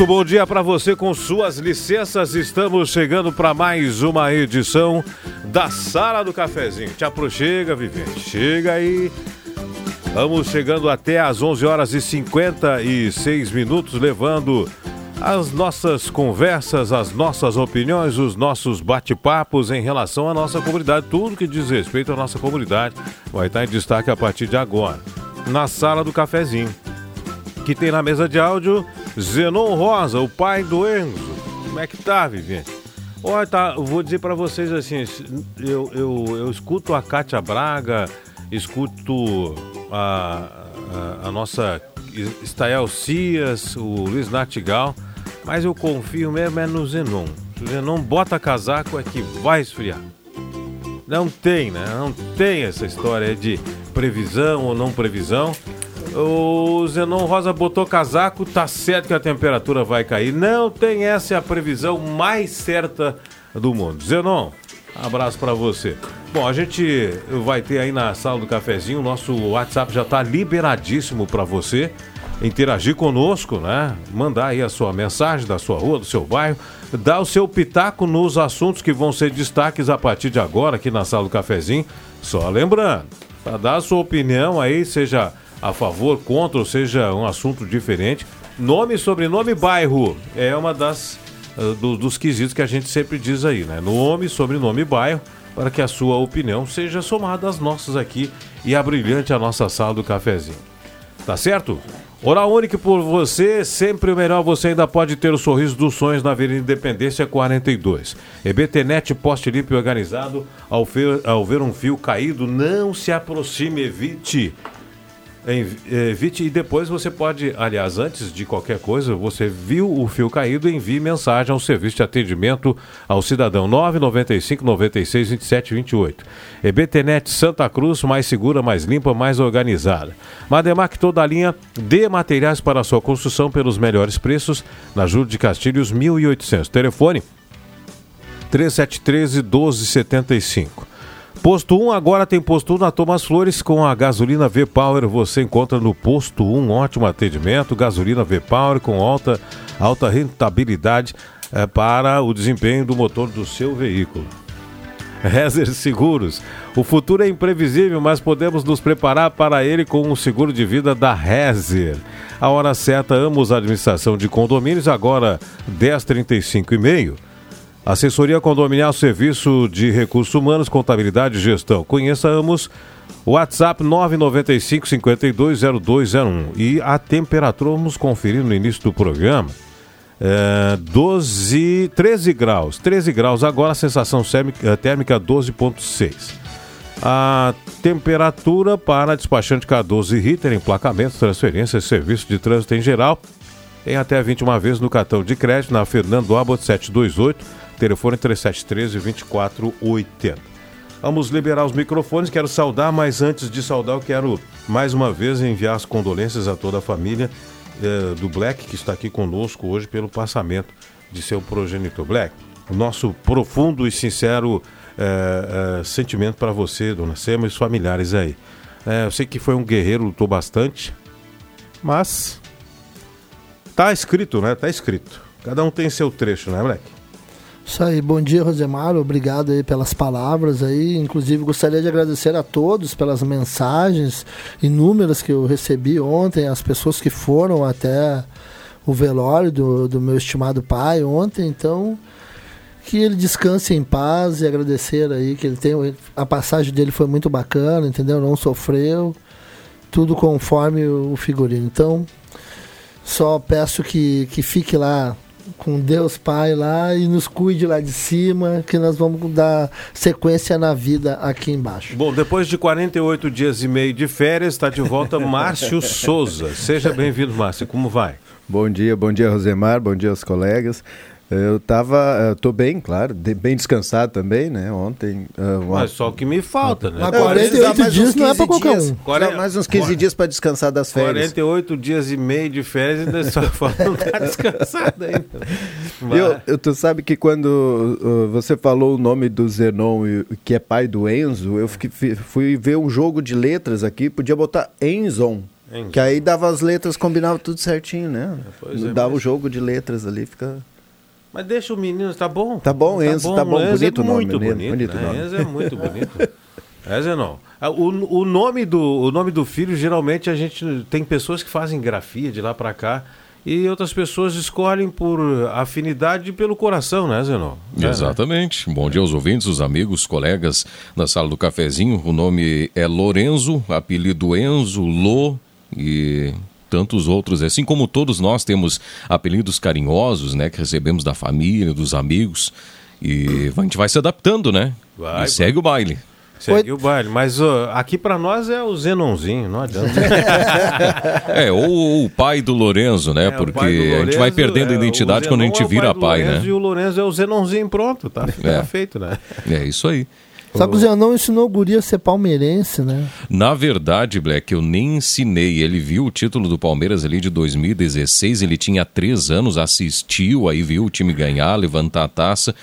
Muito bom dia para você com suas licenças. Estamos chegando para mais uma edição da Sala do Cafezinho. Te aproxega, Vivente. Chega aí. Vamos chegando até às 11 horas e 56 minutos, levando as nossas conversas, as nossas opiniões, os nossos bate-papos em relação à nossa comunidade. Tudo que diz respeito à nossa comunidade vai estar em destaque a partir de agora. Na Sala do Cafezinho. Que tem na mesa de áudio Zenon Rosa, o pai do Enzo. Como é que tá, Vivente? Olha, tá, vou dizer para vocês assim, eu, eu, eu escuto a Kátia Braga, escuto a, a, a nossa Estael Cias, o Luiz Natigal, mas eu confio mesmo é no Zenon. O Zenon bota casaco é que vai esfriar. Não tem, né? Não tem essa história de previsão ou não previsão. O Zenon Rosa botou casaco, tá certo que a temperatura vai cair. Não tem essa é a previsão mais certa do mundo. Zenon, abraço para você. Bom, a gente vai ter aí na sala do cafezinho, o nosso WhatsApp já tá liberadíssimo para você interagir conosco, né? Mandar aí a sua mensagem da sua rua, do seu bairro, dar o seu pitaco nos assuntos que vão ser destaques a partir de agora aqui na sala do cafezinho. Só lembrando, para dar a sua opinião aí, seja a favor, contra, ou seja, um assunto diferente. Nome, sobrenome, bairro é uma das uh, do, dos quesitos que a gente sempre diz aí, né? Nome, sobrenome, bairro, para que a sua opinião seja somada às nossas aqui e a brilhante a nossa sala do cafezinho. Tá certo? Oral Único por você, sempre o melhor. Você ainda pode ter o sorriso dos sonhos na Avenida Independência 42. EBTnet, poste limpo e organizado. Ao ver, ao ver um fio caído, não se aproxime, evite. Evite e depois você pode, aliás, antes de qualquer coisa, você viu o fio caído, envie mensagem ao serviço de atendimento ao cidadão 995 96 27 28. EBTnet Santa Cruz, mais segura, mais limpa, mais organizada. Mademac toda a linha de materiais para sua construção pelos melhores preços na Júlio de Castilhos 1800. Telefone 3713 1275. Posto 1 agora tem posto 1 na Thomas Flores com a gasolina V-Power. Você encontra no posto 1 ótimo atendimento, gasolina V-Power com alta, alta rentabilidade é, para o desempenho do motor do seu veículo. Rezer Seguros. O futuro é imprevisível, mas podemos nos preparar para ele com o seguro de vida da Rezer. A hora certa, Amos Administração de Condomínios, agora 10h35 e meio. Assessoria Condominial Serviço de Recursos Humanos, Contabilidade e Gestão. Conheçamos WhatsApp 995 520201 e a temperatura, vamos conferir no início do programa. É, 12, 13 graus, 13 graus agora, a sensação térmica 12.6. A temperatura para despachante K12 Ritter, emplacamento, transferência, serviço de trânsito em geral, em até 21 vezes no cartão de crédito na Fernando Abbott 728 Telefone 3713-2480. Vamos liberar os microfones. Quero saudar, mas antes de saudar, eu quero mais uma vez enviar as condolências a toda a família eh, do Black, que está aqui conosco hoje pelo passamento de seu progenitor. Black, o nosso profundo e sincero é, é, sentimento para você, dona Sema, e os familiares aí. É, eu sei que foi um guerreiro, lutou bastante, mas tá escrito, né? Tá escrito. Cada um tem seu trecho, né, moleque? Isso aí, bom dia Rosemar, obrigado aí pelas palavras aí, inclusive gostaria de agradecer a todos pelas mensagens inúmeras que eu recebi ontem, as pessoas que foram até o velório do, do meu estimado pai ontem, então que ele descanse em paz e agradecer aí que ele tem a passagem dele foi muito bacana, entendeu? Não sofreu, tudo conforme o figurino. Então, só peço que, que fique lá com Deus Pai lá e nos cuide lá de cima, que nós vamos dar sequência na vida aqui embaixo. Bom, depois de 48 dias e meio de férias, está de volta Márcio Souza. Seja bem-vindo, Márcio. Como vai? Bom dia, bom dia, Rosemar, bom dia aos colegas. Eu tava, tô bem, claro, bem descansado também, né? Ontem. Uh, uma... Mas só o que me falta, né? Mas 48 dias não é para qualquer um. 40... Mais uns 15 dias para descansar das férias. 48 dias e meio de férias ainda só falta estar descansado ainda. Eu, eu, tu sabe que quando uh, você falou o nome do Zenon, que é pai do Enzo, eu fiquei, fui ver um jogo de letras aqui, podia botar Enzon. Que aí dava as letras, combinava tudo certinho, né? É, dava o jogo de letras ali, fica. Mas deixa o menino, tá bom. Tá bom, tá Enzo, tá bom. Tá bom. Bonito é nome, muito menino. bonito, bonito né? nome. Enzo é muito bonito. Enzo não. Ah, o, o, nome do, o nome do filho, geralmente a gente tem pessoas que fazem grafia de lá para cá e outras pessoas escolhem por afinidade pelo coração, né, Zenon? É, Exatamente. Né? Bom dia aos ouvintes, os amigos, colegas da sala do cafezinho. O nome é Lorenzo, apelido Enzo, Lô e tantos outros, assim como todos nós temos apelidos carinhosos, né, que recebemos da família, dos amigos, e a gente vai se adaptando, né? Vai, e segue o baile. Segue o baile, mas uh, aqui para nós é o Zenonzinho, não adianta. é, ou, o pai do Lorenzo, né? É, Porque Lorenzo, a gente vai perdendo a é, identidade quando a gente é vira pai, né? E o Lorenzo é o Zenonzinho, pronto, tá, tá feito, né? É isso aí. Só que o Zé não ensinou o Guri a ser palmeirense, né? Na verdade, Black, eu nem ensinei. Ele viu o título do Palmeiras ali de 2016, ele tinha três anos, assistiu, aí viu o time ganhar, levantar a taça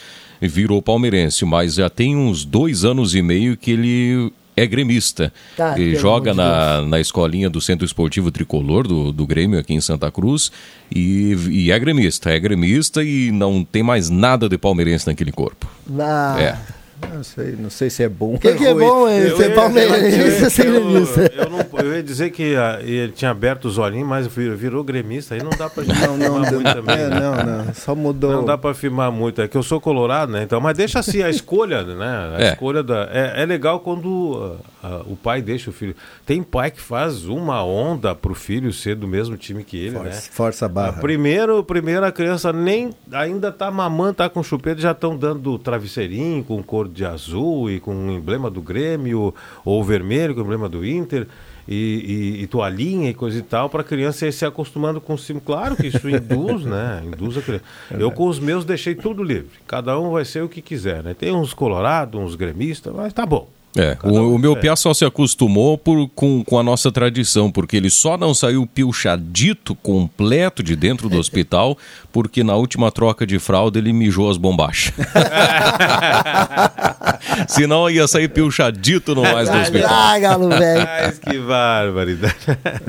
e virou palmeirense. Mas já tem uns dois anos e meio que ele é gremista. Tá, ele joga na, na escolinha do Centro Esportivo Tricolor, do, do Grêmio aqui em Santa Cruz, e, e é gremista. É gremista e não tem mais nada de palmeirense naquele corpo. Ah. É. Não sei, não sei se é bom. O que, que, é bom é ser palmeirense ser gremista? Eu, eu, eu, ia dizer que a, ele tinha aberto os olhinhos, mas virou gremista. Aí não dá pra não, não, muito também. É, né? não, não, só mudou. Não dá pra afirmar muito. É que eu sou colorado, né? Então, mas deixa assim a escolha, né? A é. escolha da. É, é legal quando uh, uh, o pai deixa o filho. Tem pai que faz uma onda pro filho ser do mesmo time que ele, força, né? Força a barra. Primeiro, primeiro a criança nem ainda tá mamando, tá com chupeta, já estão dando travesseirinho com cor de azul e com o emblema do Grêmio, ou vermelho com o emblema do Inter, e, e, e toalhinha e coisa e tal, para a criança ir se acostumando com o sim. Claro que isso induz, né? Induz a criança. Eu com os meus deixei tudo livre. Cada um vai ser o que quiser, né? Tem uns colorados, uns gremistas, mas tá bom. É, o, o, meu é. Só se acostumou por, com, com a nossa tradição, porque ele só não saiu pilchadito completo de dentro do hospital, porque na última troca de fralda ele mijou as bombachas. Senão ia sair pilchadito no mais do hospital. Ah, galo velho. que barbaridade.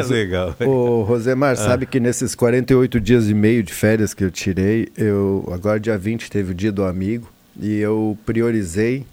Legal. Ô, Rosemar, ah. sabe que nesses 48 dias e meio de férias que eu tirei, eu agora dia 20 teve o dia do amigo, e eu priorizei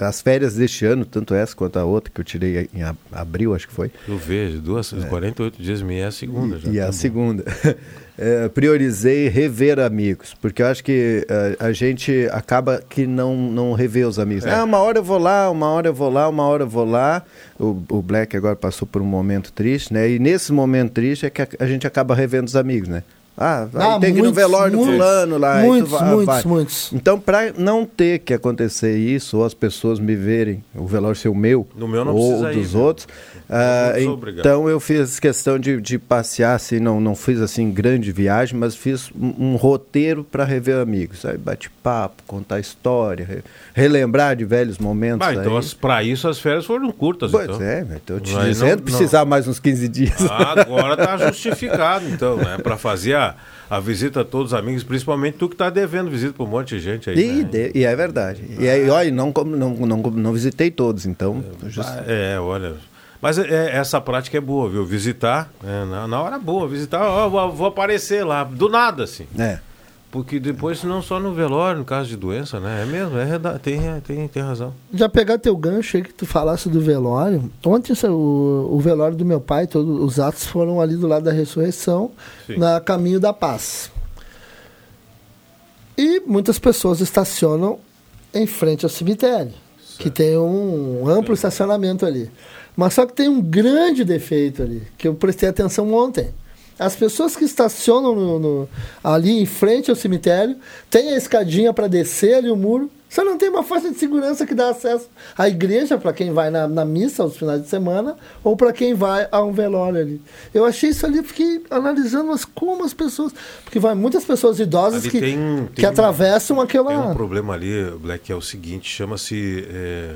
as férias deste ano, tanto essa quanto a outra que eu tirei em abril, acho que foi. Eu vejo, duas, é. 48 dias e é a segunda. Já e tá a bom. segunda. é, priorizei rever amigos, porque eu acho que a, a gente acaba que não, não revê os amigos. É. Ah, uma hora eu vou lá, uma hora eu vou lá, uma hora eu vou lá. O, o Black agora passou por um momento triste, né? E nesse momento triste é que a, a gente acaba revendo os amigos, né? Ah, ah tem que ir no velório do fulano lá. Muitos, vai, muitos, vai. muitos. Então, para não ter que acontecer isso, ou as pessoas me verem, o velório ser o meu, no meu ou dos ir, outros, ah, então eu fiz questão de, de passear, assim, não, não fiz assim grande viagem, mas fiz um, um roteiro para rever amigos. Aí bate-papo, contar história, re, relembrar de velhos momentos. Bah, então, para isso as férias foram curtas. Pois então. é, estou te dizendo, não, precisar não. mais uns 15 dias. Ah, agora está justificado, então, né? Para fazer a a, a visita a todos os amigos, principalmente tu que tá devendo visita para um monte de gente aí. E, né? de- e é verdade. E aí, olha, não, não, não, não visitei todos, então. just- Ah, É, olha. Mas é- é- essa prática é boa, viu? Visitar, é, na, na hora boa, visitar, ó, vou, vou aparecer lá, do nada, assim. É. Porque depois, não só no velório, no caso de doença, né? É mesmo, é, tem, tem, tem razão. Já pegar teu gancho aí que tu falasse do velório. Ontem o, o velório do meu pai, todos os atos foram ali do lado da ressurreição, Sim. na caminho da paz. E muitas pessoas estacionam em frente ao cemitério, que tem um amplo estacionamento ali. Mas só que tem um grande defeito ali, que eu prestei atenção ontem. As pessoas que estacionam no- no- ali em frente ao cemitério tem a escadinha para descer ali o muro. Só não tem uma faixa de segurança que dá acesso à igreja para quem vai na, na missa aos finais de semana ou para quem vai a um velório ali. Eu achei isso ali, fiquei analisando, mas como as pessoas. Porque vai muitas pessoas idosas Ali que, tem- que tem- atravessam aquela. Tem um problema ali, Black, que é o seguinte, chama-se é,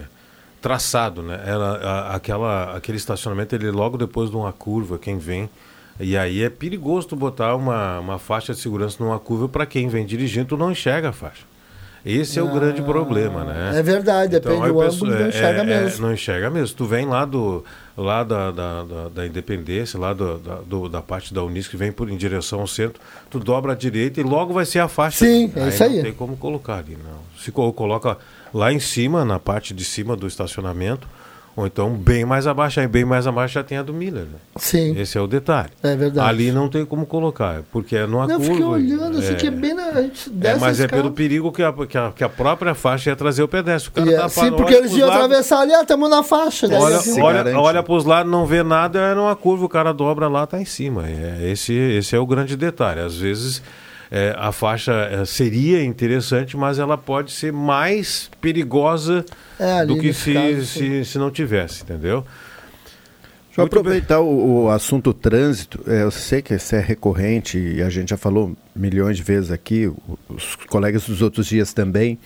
traçado, né? Ela, a- aquela, aquele estacionamento, ele logo depois de uma curva, quem vem. E aí é perigoso tu botar uma, uma faixa de segurança numa curva para quem vem dirigindo, tu não enxerga a faixa. Esse é o grande problema, né? É verdade, depende aí do ângulo, não é- enxerga é- mesmo. não enxerga mesmo. Tu vem lá do lá da, da, da, da Independência, lá do, da, do- da parte da Unisc, que vem por, em direção ao centro, tu dobra à direita e logo vai ser a faixa. Sim, é isso aí. Não tem como colocar ali, não. Se co- coloca lá em cima, na parte de cima do estacionamento, ou então bem mais abaixo, aí bem mais abaixo já tem a do Miller, né? Sim, Esse é o detalhe. é verdade. Ali não tem como colocar, porque é numa Não, eu curva. fiquei olhando, assim, é, que é bem na. A gente é, desce mas é pelo perigo que a, que, a, que a própria faixa ia trazer o pedestre. O cara E é, tá sim, porque eles iam lados, atravessar ali, ah, estamos na faixa. daí Olha, assim, olha, olha para os lados, não vê nada, é numa curva, o cara dobra lá, tá em cima. É, esse, esse é o grande detalhe. Às vezes é, a faixa é, seria interessante, mas ela pode ser mais perigosa É, do que se, caso, se, se não tivesse, entendeu? Deixa eu Muito aproveitar o, o assunto trânsito. É, eu sei que isso é recorrente e a gente já falou milhões de vezes aqui, os colegas dos outros dias também.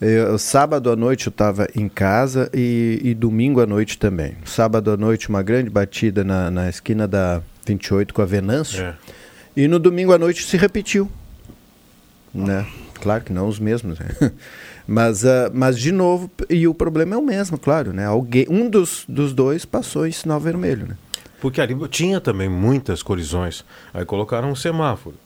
É, sábado à noite eu estava em casa e, e domingo à noite também. Sábado à noite, uma grande batida na, na esquina da 28 com a Venâncio. É. E no domingo à noite se repetiu. Né? Claro que não os mesmos. Né? Mas, ah, mas, de novo, e o problema é o mesmo, claro. Né? Alguém, um dos, dos dois passou em sinal vermelho. Né? Porque ali tinha também muitas colisões. Aí colocaram um semáforo.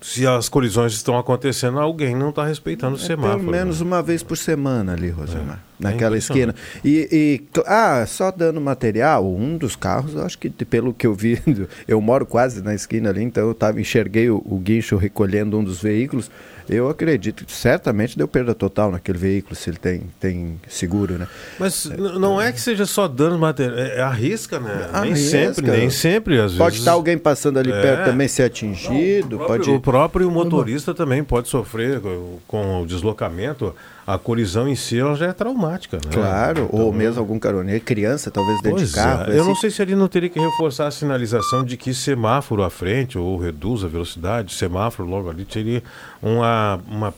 Se as colisões estão acontecendo, alguém não está respeitando o É semáforo. pelo menos né? uma vez por semana ali, Rosemar. É, naquela é esquina. E, e, ah, só dando material, um dos carros, acho que pelo que eu vi, eu moro quase na esquina ali, então eu tava, enxerguei o, o guincho recolhendo um dos veículos. Eu acredito que certamente deu perda total naquele veículo, se ele tem, tem seguro, né? Mas n- não é que seja só dano material, é, é arrisca, né? Nem Arrisca. sempre, nem sempre, às Pode vezes. estar alguém passando ali É. perto também ser atingido, O próprio, pode... o próprio motorista também pode sofrer com o deslocamento. A colisão em si ela já é traumática, né? Claro, ou Então, mesmo algum caroneiro, criança talvez dentro de carro. é. Eu assim. não sei se ele não teria que reforçar a sinalização de que semáforo à frente ou reduz a velocidade, semáforo logo ali teria uma, uma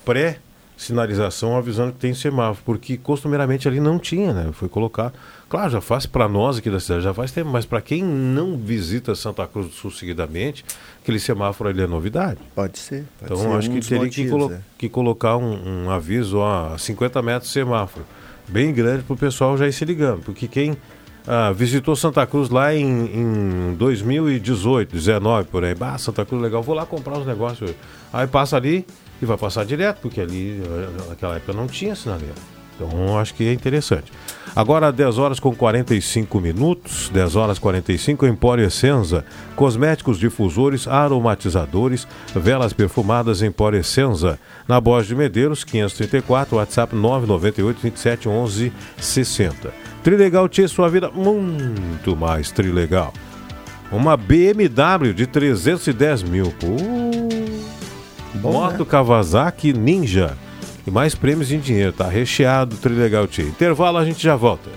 pré-sinalização avisando que tem semáforo, porque costumeiramente ali não tinha, né? Foi colocar. Claro, já faz para nós aqui da cidade, já faz tempo, mas para quem não visita Santa Cruz do Sul seguidamente, aquele semáforo ali é novidade. Pode ser. Pode Então ser acho um que teria que, motivos, colo- é. que colocar um, um aviso a 50 metros de semáforo, bem grande para o pessoal já ir se ligando, porque quem ah, visitou Santa Cruz lá em, em 2018, 19 por aí, bah, Santa Cruz legal, vou lá comprar os negócios, aí passa ali e vai passar direto, porque ali eh, naquela época não tinha sinaleira. Então acho que é interessante. Agora 10 horas com 45 minutos, 10 horas 45, Empório Essenza, cosméticos, difusores, aromatizadores, velas perfumadas Empório Essenza, na Borges de Medeiros, 534, WhatsApp 998 27 11 60. Trilegal tinha sua vida muito mais trilegal. Uma BMW de 310 mil. Pô, Moto Kawasaki Ninja. E mais prêmios em dinheiro, tá recheado, Trilegal Tia. Intervalo, a gente já volta.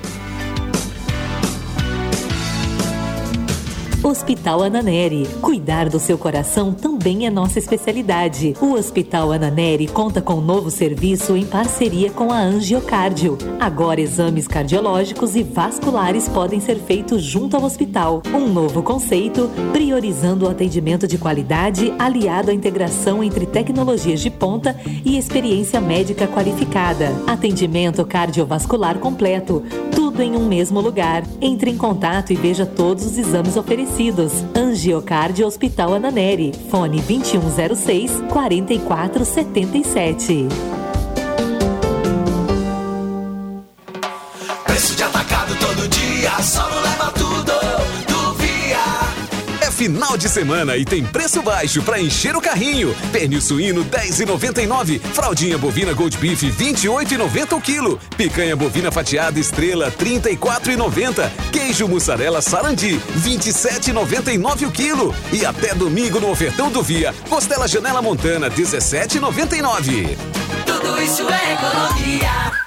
Hospital Ananeri. Cuidar do seu coração também é nossa especialidade. O Hospital Ananeri conta com um novo serviço em parceria com a Angiocardio. Agora exames cardiológicos e vasculares podem ser feitos junto ao hospital. Um novo conceito, priorizando o atendimento de qualidade aliado à integração entre tecnologias de ponta e experiência médica qualificada. Atendimento cardiovascular completo, tudo em um mesmo lugar. Entre em contato e veja todos os exames oferecidos. Angiocardio Hospital Ananeri. Fone 2106 4477. Final de semana e tem preço baixo para encher o carrinho. Pernil suíno 10,99, fraldinha bovina Gold Beef 28,90 o quilo, picanha bovina fatiada estrela 34,90, queijo mussarela sarandi 27,99 o quilo e até domingo no ofertão do Via, costela janela montana 17,99. Tudo isso é economia.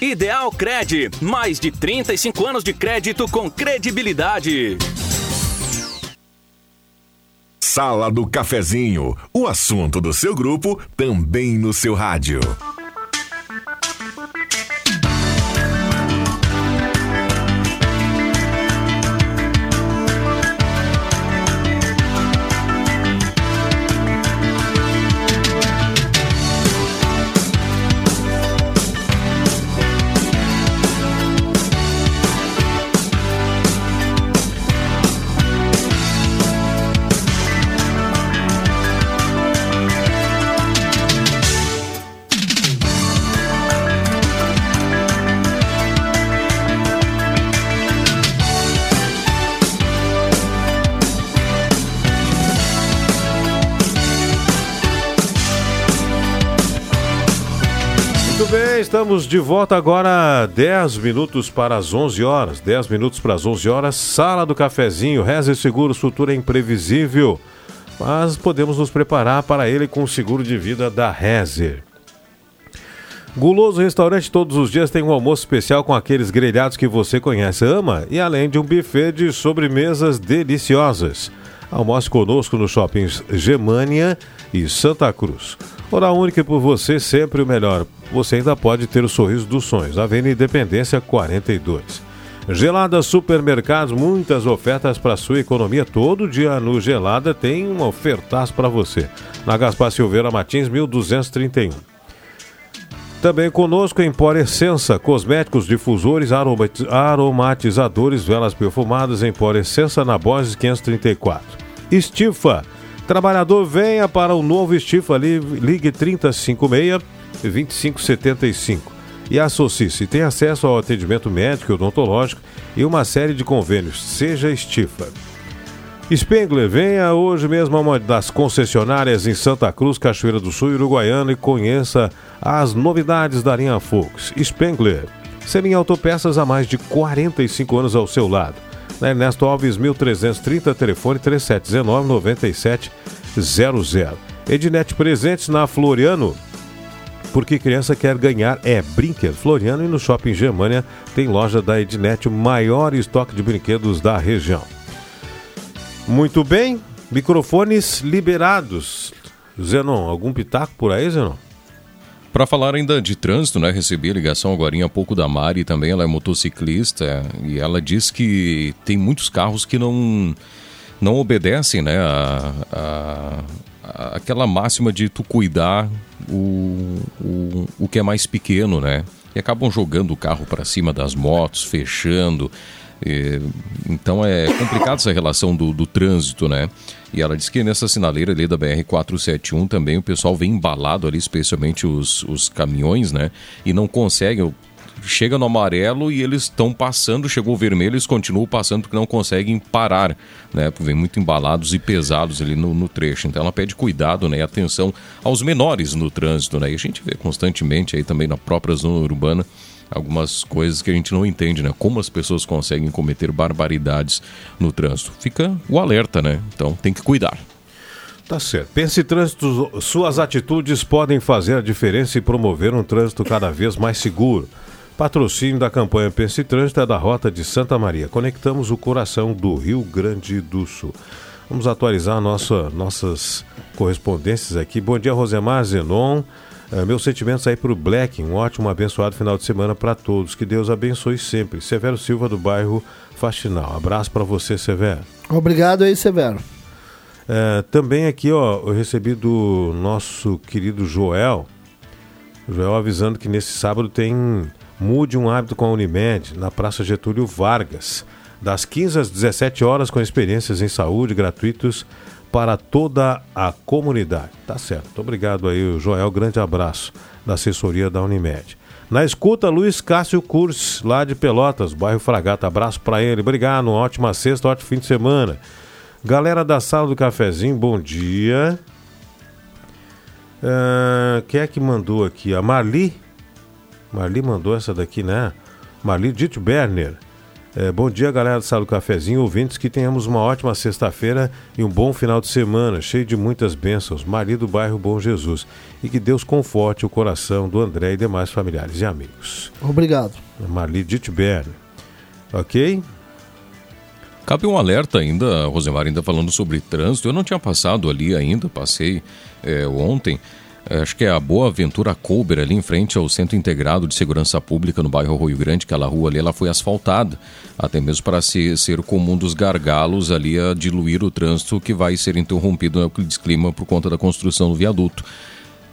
Ideal Cred, mais de 35 anos de crédito com credibilidade. Sala do Cafezinho, o assunto do seu grupo também no seu rádio. Bem, estamos de volta agora, 10 minutos para as 11 horas. 10 minutos para as 11 horas, sala do cafezinho. Rezer Seguros, futuro é imprevisível, mas podemos nos preparar para ele com o seguro de vida da Rezer. Guloso Restaurante todos os dias tem um almoço especial com aqueles grelhados que você conhece, ama e além de um buffet de sobremesas deliciosas. Almoce conosco nos shoppings Germânia e Santa Cruz. Hora única por você, sempre o melhor. Você ainda pode ter o sorriso dos sonhos. Avenida Independência 42. Gelada Supermercados, muitas ofertas para sua economia. Todo dia no Gelada tem um ofertaço para você. Na Gaspar Silveira Martins, 1231. Também conosco Empor Essença, cosméticos, difusores, aromati- aromatizadores, velas perfumadas, Empor Essença na Borges 534. Estifa, trabalhador venha para o novo Estifa, li- ligue 3056 2575. E associe-se, tem acesso ao atendimento médico e odontológico e uma série de convênios. Seja Estifa. Spengler, venha hoje mesmo a uma das concessionárias em Santa Cruz, Cachoeira do Sul e Uruguaiana e conheça as novidades da linha Fox. Spengler, Selinha Autopeças há mais de 45 anos ao seu lado. Na Ernesto Alves, 1330, telefone 3719-9700. Ednet Presentes na Floriano, porque criança quer ganhar é brinquedo. Floriano e no Shopping Germânia tem loja da Ednet, o maior estoque de brinquedos da região. Muito bem, microfones liberados. Zenon, algum pitaco por aí, Zenon? Para falar ainda de trânsito, né? Recebi a ligação agora há pouco da Mari também, ela é motociclista e ela diz que tem muitos carros que não não obedecem, né? A, a- a- aquela máxima de tu cuidar o, o, o que é mais pequeno, né? E acabam jogando o carro para cima das motos, fechando. Então é complicado essa relação do, do trânsito, né? E ela disse que nessa sinaleira ali da BR-471 também o pessoal vem embalado ali, especialmente os, os caminhões, né? E não conseguem. Chega no amarelo e eles estão passando, chegou o vermelho, eles continuam passando porque não conseguem parar, né? Vem muito embalados e pesados ali no, no trecho. Então ela pede cuidado, né? E atenção aos menores no trânsito, né? E a gente vê constantemente aí também na própria zona urbana algumas coisas que a gente não entende, né? Como as pessoas conseguem cometer barbaridades no trânsito. Fica o alerta, né? Então tem que cuidar. Tá certo. Pense Trânsito, suas atitudes podem fazer a diferença e promover um trânsito cada vez mais seguro. Patrocínio da campanha Pense Trânsito é da Rota de Santa Maria. Conectamos o coração do Rio Grande do Sul. Vamos atualizar nossa, nossas correspondências aqui. Bom dia, Rosemar Zenon. Eh, meus sentimentos aí para o Black. Um ótimo, abençoado final de semana para todos. Que Deus abençoe sempre. Severo Silva, do bairro Faxinal. Abraço para você, Severo. Obrigado aí, Severo. É, também aqui, ó, eu recebi do nosso querido Joel. Joel avisando que nesse sábado tem Mude um Hábito com a Unimed, na Praça Getúlio Vargas. Das 15 às 17 horas, com experiências em saúde gratuitos para toda a comunidade. Tá certo. Obrigado aí, Joel. Grande abraço da assessoria da Unimed. Na escuta, Luiz Cássio Curso, lá de Pelotas, bairro Fragata. Abraço para ele. Obrigado. Uma ótima sexta, ótimo fim de semana. Galera da sala do cafezinho, bom dia. Ah, quem é que mandou aqui? A Marli? Marli mandou essa daqui, né? Marli Dito Berner. É, bom dia, galera do Sala do Cafezinho. Ouvintes, que tenhamos uma ótima sexta-feira e um bom final de semana, cheio de muitas bênçãos. Marli do bairro Bom Jesus. E que Deus conforte o coração do André e demais familiares e amigos. Obrigado. Marli Dito Berner. Ok? Cabe um alerta ainda, Rosemar, ainda falando sobre trânsito. Eu não tinha passado ali ainda, passei é, ontem. É, acho que é a Boa Ventura Couber, ali em frente ao Centro Integrado de Segurança Pública no bairro Rio Grande, aquela rua ali, ela foi asfaltada, até mesmo para ser, ser comum dos gargalos ali a diluir o trânsito que vai ser interrompido no clima por conta da construção do viaduto.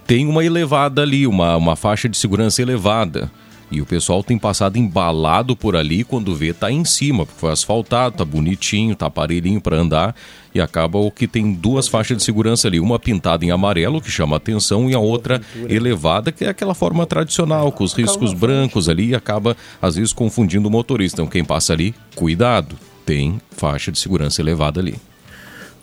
Tem uma elevada ali, uma, uma faixa de segurança elevada. E o pessoal tem passado embalado por ali quando vê tá em cima, porque foi asfaltado, tá bonitinho, tá aparelhinho para andar e acaba o que tem duas faixas de segurança ali, uma pintada em amarelo que chama atenção e a outra elevada que é aquela forma tradicional com os riscos brancos ali e acaba às vezes confundindo o motorista. Então quem passa ali, cuidado, tem faixa de segurança elevada ali.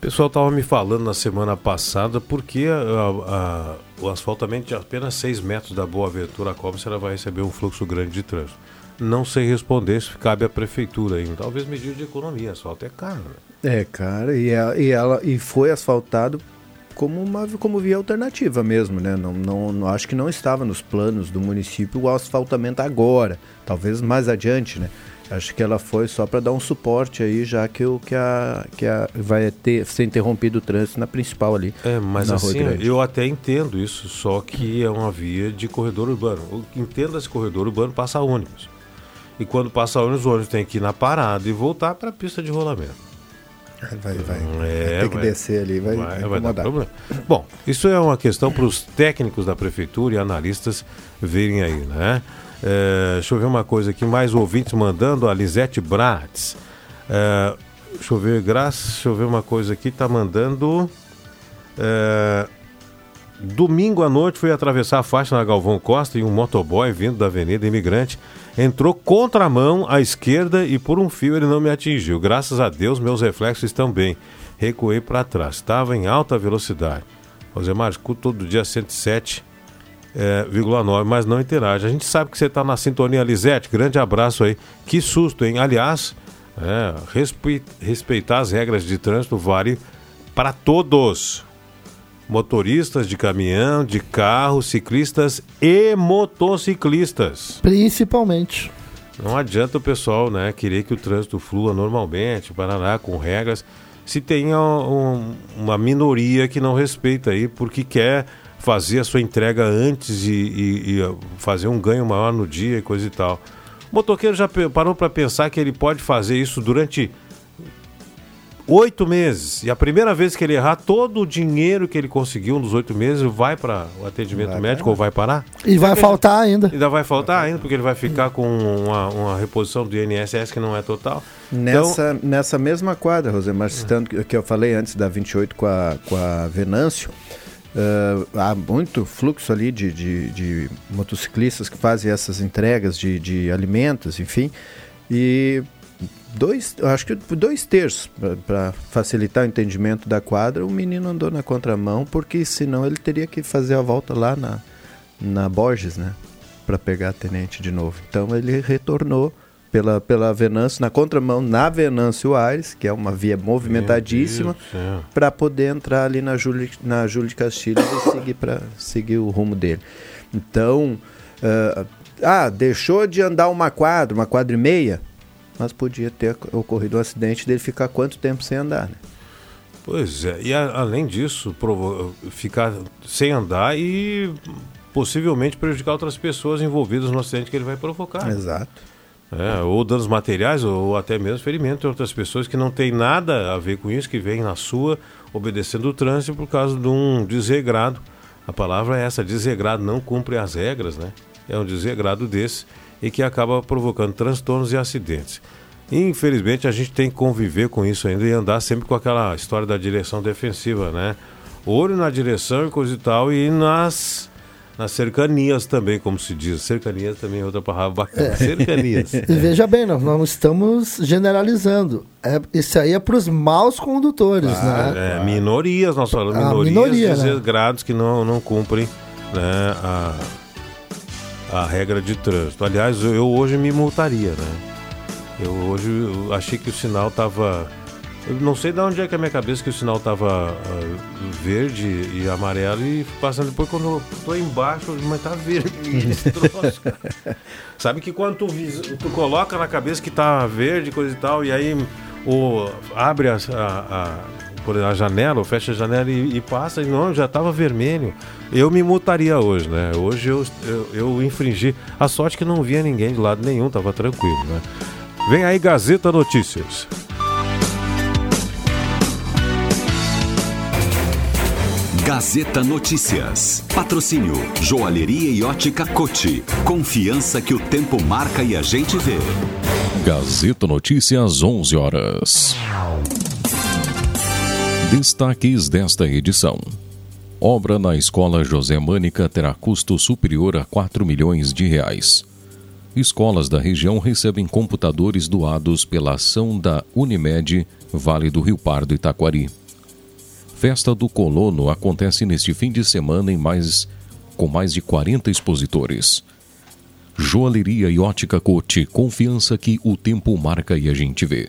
O pessoal estava me falando na semana passada porque a- a- a- o asfaltamento de apenas 6 metros da Boa Ventura Cobra ela vai receber um fluxo grande de trânsito. Não sei responder, isso cabe à prefeitura ainda. Talvez medida de economia, asfalto é caro. Né? É, cara, e, a- e ela e foi asfaltado como uma como via alternativa mesmo, né? Não, não, não- acho que não estava nos planos do município o asfaltamento agora, talvez mais adiante, né? Acho que ela foi só para dar um suporte aí, já que o que a que a vai ter ser interrompido o trânsito na principal ali. É, mas na assim, eu até entendo isso, só que é uma via de corredor urbano. Entenda esse corredor urbano passa ônibus. E quando passa ônibus, o ônibus tem que ir na parada e voltar para a pista de rolamento. Vai, vai. É, vai ter que vai. descer ali, vai, vai, vai dar incomodar. Bom, isso é uma questão para os técnicos da prefeitura e analistas verem aí, né? É, deixa eu ver uma coisa aqui, mais ouvintes mandando, a Lisete Bratz. É, deixa eu ver, Graça, deixa eu ver uma coisa aqui, tá mandando. é, domingo à noite fui atravessar a faixa na Galvão Costa e um motoboy vindo da Avenida Imigrante entrou contramão à esquerda e por um fio ele não me atingiu. Graças a Deus meus reflexos estão bem. Recuei para trás. Estava em alta velocidade. Rosemar, escuto todo dia 107,9, é, mas não interage. A gente sabe que você está na sintonia, Lisete. Grande abraço aí. Que susto, hein? Aliás, é, respe- respeitar as regras de trânsito vale para todos motoristas de caminhão, de carro, ciclistas e motociclistas. Principalmente. Não adianta o pessoal né, querer que o trânsito flua normalmente, parará, com regras, se tem um- uma minoria que não respeita aí, porque quer fazer a sua entrega antes e, e- e, fazer um ganho maior no dia e coisa e tal. O motoqueiro já parou para pensar que ele pode fazer isso durante oito meses. E a primeira vez que ele errar, todo o dinheiro que ele conseguiu nos oito meses vai para o atendimento Vai médico parar. ou vai parar? E vai faltar ainda. Ainda vai faltar ainda, porque ele vai ficar com uma, uma reposição do INSS que não é total. Nessa, nessa mesma quadra, Rosemar, citando que- que eu falei antes da 28 com a, com a Venâncio, eh, há muito fluxo ali de, de, de motociclistas que fazem essas entregas de, de alimentos, enfim, e dois, acho que dois terços para facilitar o entendimento da quadra, o menino andou na contramão, porque senão ele teria que fazer a volta lá na, na Borges, né? Para pegar a tenente de novo. Então ele retornou pela, pela Venâncio, na contramão, na Venâncio Aires, que é uma via movimentadíssima, para poder entrar ali na Júlia, na Júlia de Castilhos e seguir, pra, seguir o rumo dele. Então, ah, ah, deixou de andar uma quadra, uma quadra e meia, mas podia ter ocorrido um acidente dele ficar quanto tempo sem andar, né? Pois é, e a- além disso, ficar sem andar e possivelmente prejudicar outras pessoas envolvidas no acidente que ele vai provocar. Exato. É, ou danos materiais, ou até mesmo ferimento de outras pessoas que não tem nada a ver com isso, que vêm na sua, obedecendo o trânsito por causa de um desregrado. A palavra é essa, desregrado, não cumpre as regras, né? É um desregrado desse e que acaba provocando transtornos e acidentes. Infelizmente, a gente tem que conviver com isso ainda e andar sempre com aquela história da direção defensiva, né? Olho na direção e coisa e tal, e nas, nas cercanias também, como se diz. Cercanias também é outra palavra bacana. É. Cercanias. E veja bem, nós não estamos generalizando. É, isso aí é para os maus condutores, né? É, minorias, nós falamos, A minorias minoria, né? desregrados que não, não cumprem né, a, a regra de trânsito. Aliás, eu, eu hoje me multaria, né? Eu hoje eu achei que o sinal estava. Eu não sei de onde é que a minha cabeça que o sinal estava verde e amarelo e passando depois quando eu tô embaixo, mas tá vermelho esse troço, cara. Sabe que quando tu, tu coloca na cabeça que tá verde, coisa e tal, e aí o, abre a, a, a- a janela, ou fecha a janela e, e passa, e não, já tava vermelho. Eu me multaria hoje, né? Hoje eu, eu, eu infringi. A sorte que não via ninguém de lado nenhum, tava tranquilo, né? Vem aí Gazeta Notícias. Gazeta Notícias. Patrocínio Joalheria e Ótica Cote. Confiança que o tempo marca e a gente vê. Gazeta Notícias, 11 horas. Destaques desta edição. Obra na Escola José Mânica terá custo superior a 4 milhões de reais. Escolas da região recebem computadores doados pela ação da Unimed, Vale do Rio Pardo e Taquari. Festa do Colono acontece neste fim de semana em mais com mais de 40 expositores. Joalheria e ótica Cote, confiança que o tempo marca e a gente vê.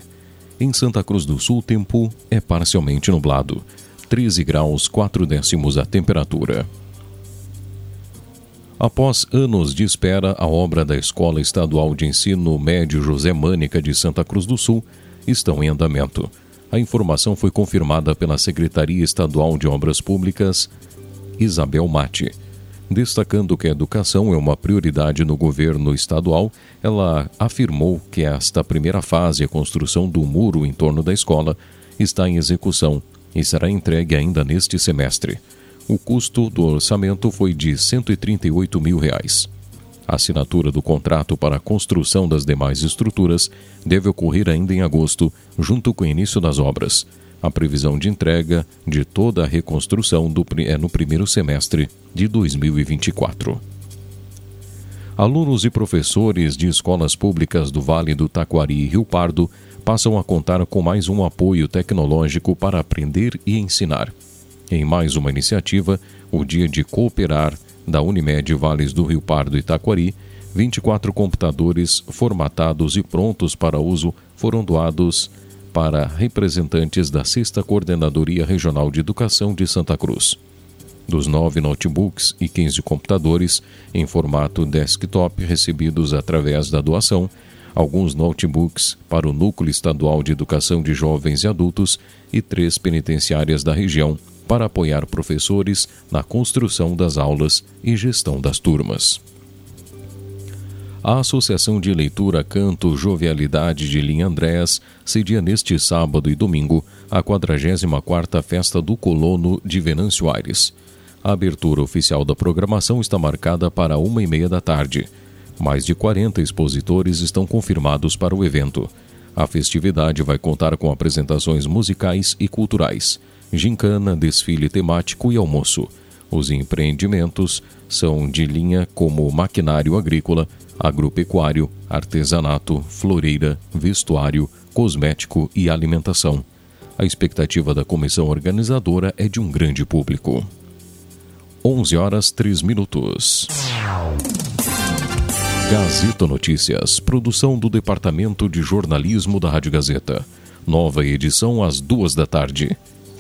Em Santa Cruz do Sul, o tempo é parcialmente nublado. 13 graus 4 décimos a temperatura. Após anos de espera, a obra da Escola Estadual de Ensino Médio José Mânica de Santa Cruz do Sul estão em andamento. A informação foi confirmada pela Secretaria Estadual de Obras Públicas, Isabel Mate. Destacando que a educação é uma prioridade no governo estadual, ela afirmou que esta primeira fase, a construção do muro em torno da escola, está em execução e será entregue ainda neste semestre. O custo do orçamento foi de 138 mil reais. A assinatura do contrato para a construção das demais estruturas deve ocorrer ainda em agosto, junto com o início das obras. A previsão de entrega de toda a reconstrução do, é no primeiro semestre de 2024. Alunos e professores de escolas públicas do Vale do Taquari e Rio Pardo passam a contar com mais um apoio tecnológico para aprender e ensinar. Em mais uma iniciativa, o Dia de Cooperar da Unimed Vales do Rio Pardo e Taquari, 24 computadores formatados e prontos para uso foram doados para representantes da 6 Coordenadoria Regional de Educação de Santa Cruz. Dos nove notebooks e 15 computadores em formato desktop recebidos através da doação, alguns notebooks para o Núcleo Estadual de Educação de Jovens e Adultos e três penitenciárias da região para apoiar professores na construção das aulas e gestão das turmas. A Associação de Leitura Canto Jovialidade de Linha Andréas cedia neste sábado e domingo a 44ª Festa do Colono de Venâncio Aires. A abertura oficial da programação está marcada para uma e meia da tarde. Mais de 40 expositores estão confirmados para o evento. A festividade vai contar com apresentações musicais e culturais, gincana, desfile temático e almoço. Os empreendimentos são de linha como maquinário agrícola, agropecuário, artesanato, floreira, vestuário, cosmético e alimentação. A expectativa da comissão organizadora é de um grande público. 11 horas 3 minutos. Gazeta Notícias, produção do Departamento de Jornalismo da Rádio Gazeta. Nova edição às duas da tarde.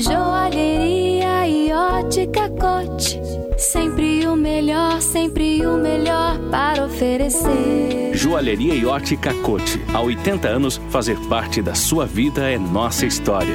Joalheria e ótica cote. Sempre o melhor, sempre o melhor para oferecer. Joalheria e ótica Cote. Há 80 anos, fazer parte da sua vida é nossa história.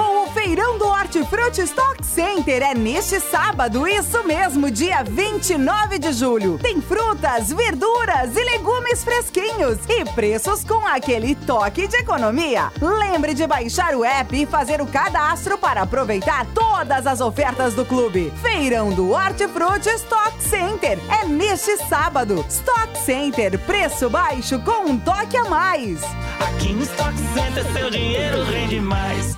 Feirão do Hortifruti Stock Center. É neste sábado, isso mesmo, dia 29 de julho. Tem frutas, verduras e legumes fresquinhos e preços com aquele toque de economia. Lembre de baixar o app e fazer o cadastro para aproveitar todas as ofertas do clube. Feirão do Hortifruti Stock Center. É neste sábado. Stock Center, preço baixo com um toque a mais. Aqui no Stock Center seu dinheiro rende mais.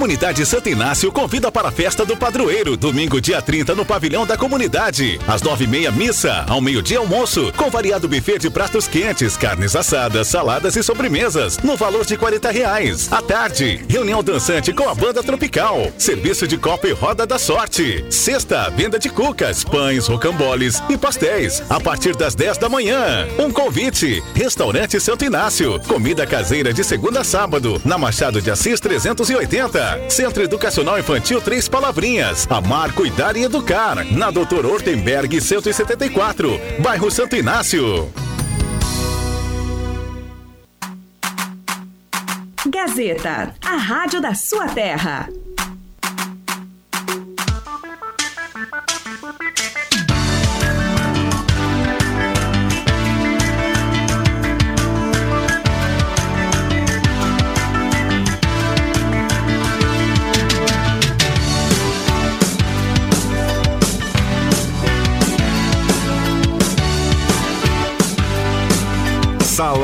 Comunidade Santo Inácio convida para a festa do padroeiro, domingo, dia 30, no pavilhão da comunidade. Às nove e meia, missa. Ao meio-dia, almoço. Com variado buffet de pratos quentes, carnes assadas, saladas e sobremesas. No valor de 40 reais. À tarde, reunião dançante com a banda tropical. Serviço de copa e roda da sorte. Sexta, venda de cucas, pães, rocamboles e pastéis. A partir das 10 da manhã. Um convite. Restaurante Santo Inácio. Comida caseira de segunda a sábado. Na Machado de Assis 380. Centro Educacional Infantil Três Palavrinhas. Amar, Cuidar e Educar. Na Doutor Ortenberg 174. Bairro Santo Inácio. Gazeta, a rádio da sua terra.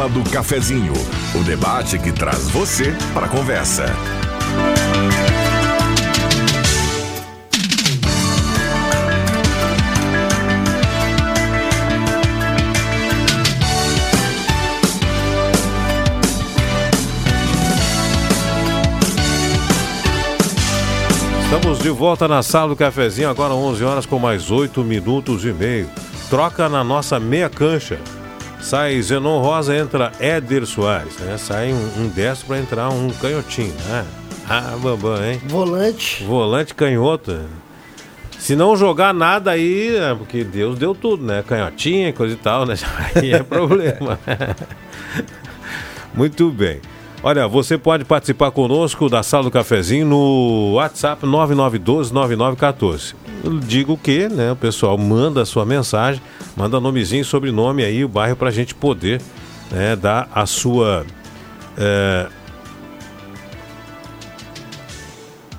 Sala do Cafezinho, o debate que traz você para a conversa. Estamos de volta na sala do cafezinho, agora 11 horas com mais 8 minutos e meio. Troca na nossa meia cancha. Sai Zenon Rosa, entra Éder Soares. Né? Sai um, um destro para entrar um canhotinho. Né? Ah, bambam, hein? Volante. Volante canhoto. Se não jogar nada aí, é porque Deus deu tudo, né? Canhotinha, coisa e tal, né? Aí é problema. Muito bem. Olha, você pode participar conosco da Sala do Cafezinho no WhatsApp 9912-9914. Eu digo que, né, o pessoal manda a sua mensagem, manda nomezinho, sobrenome aí, o bairro para a gente poder né, dar a sua. é,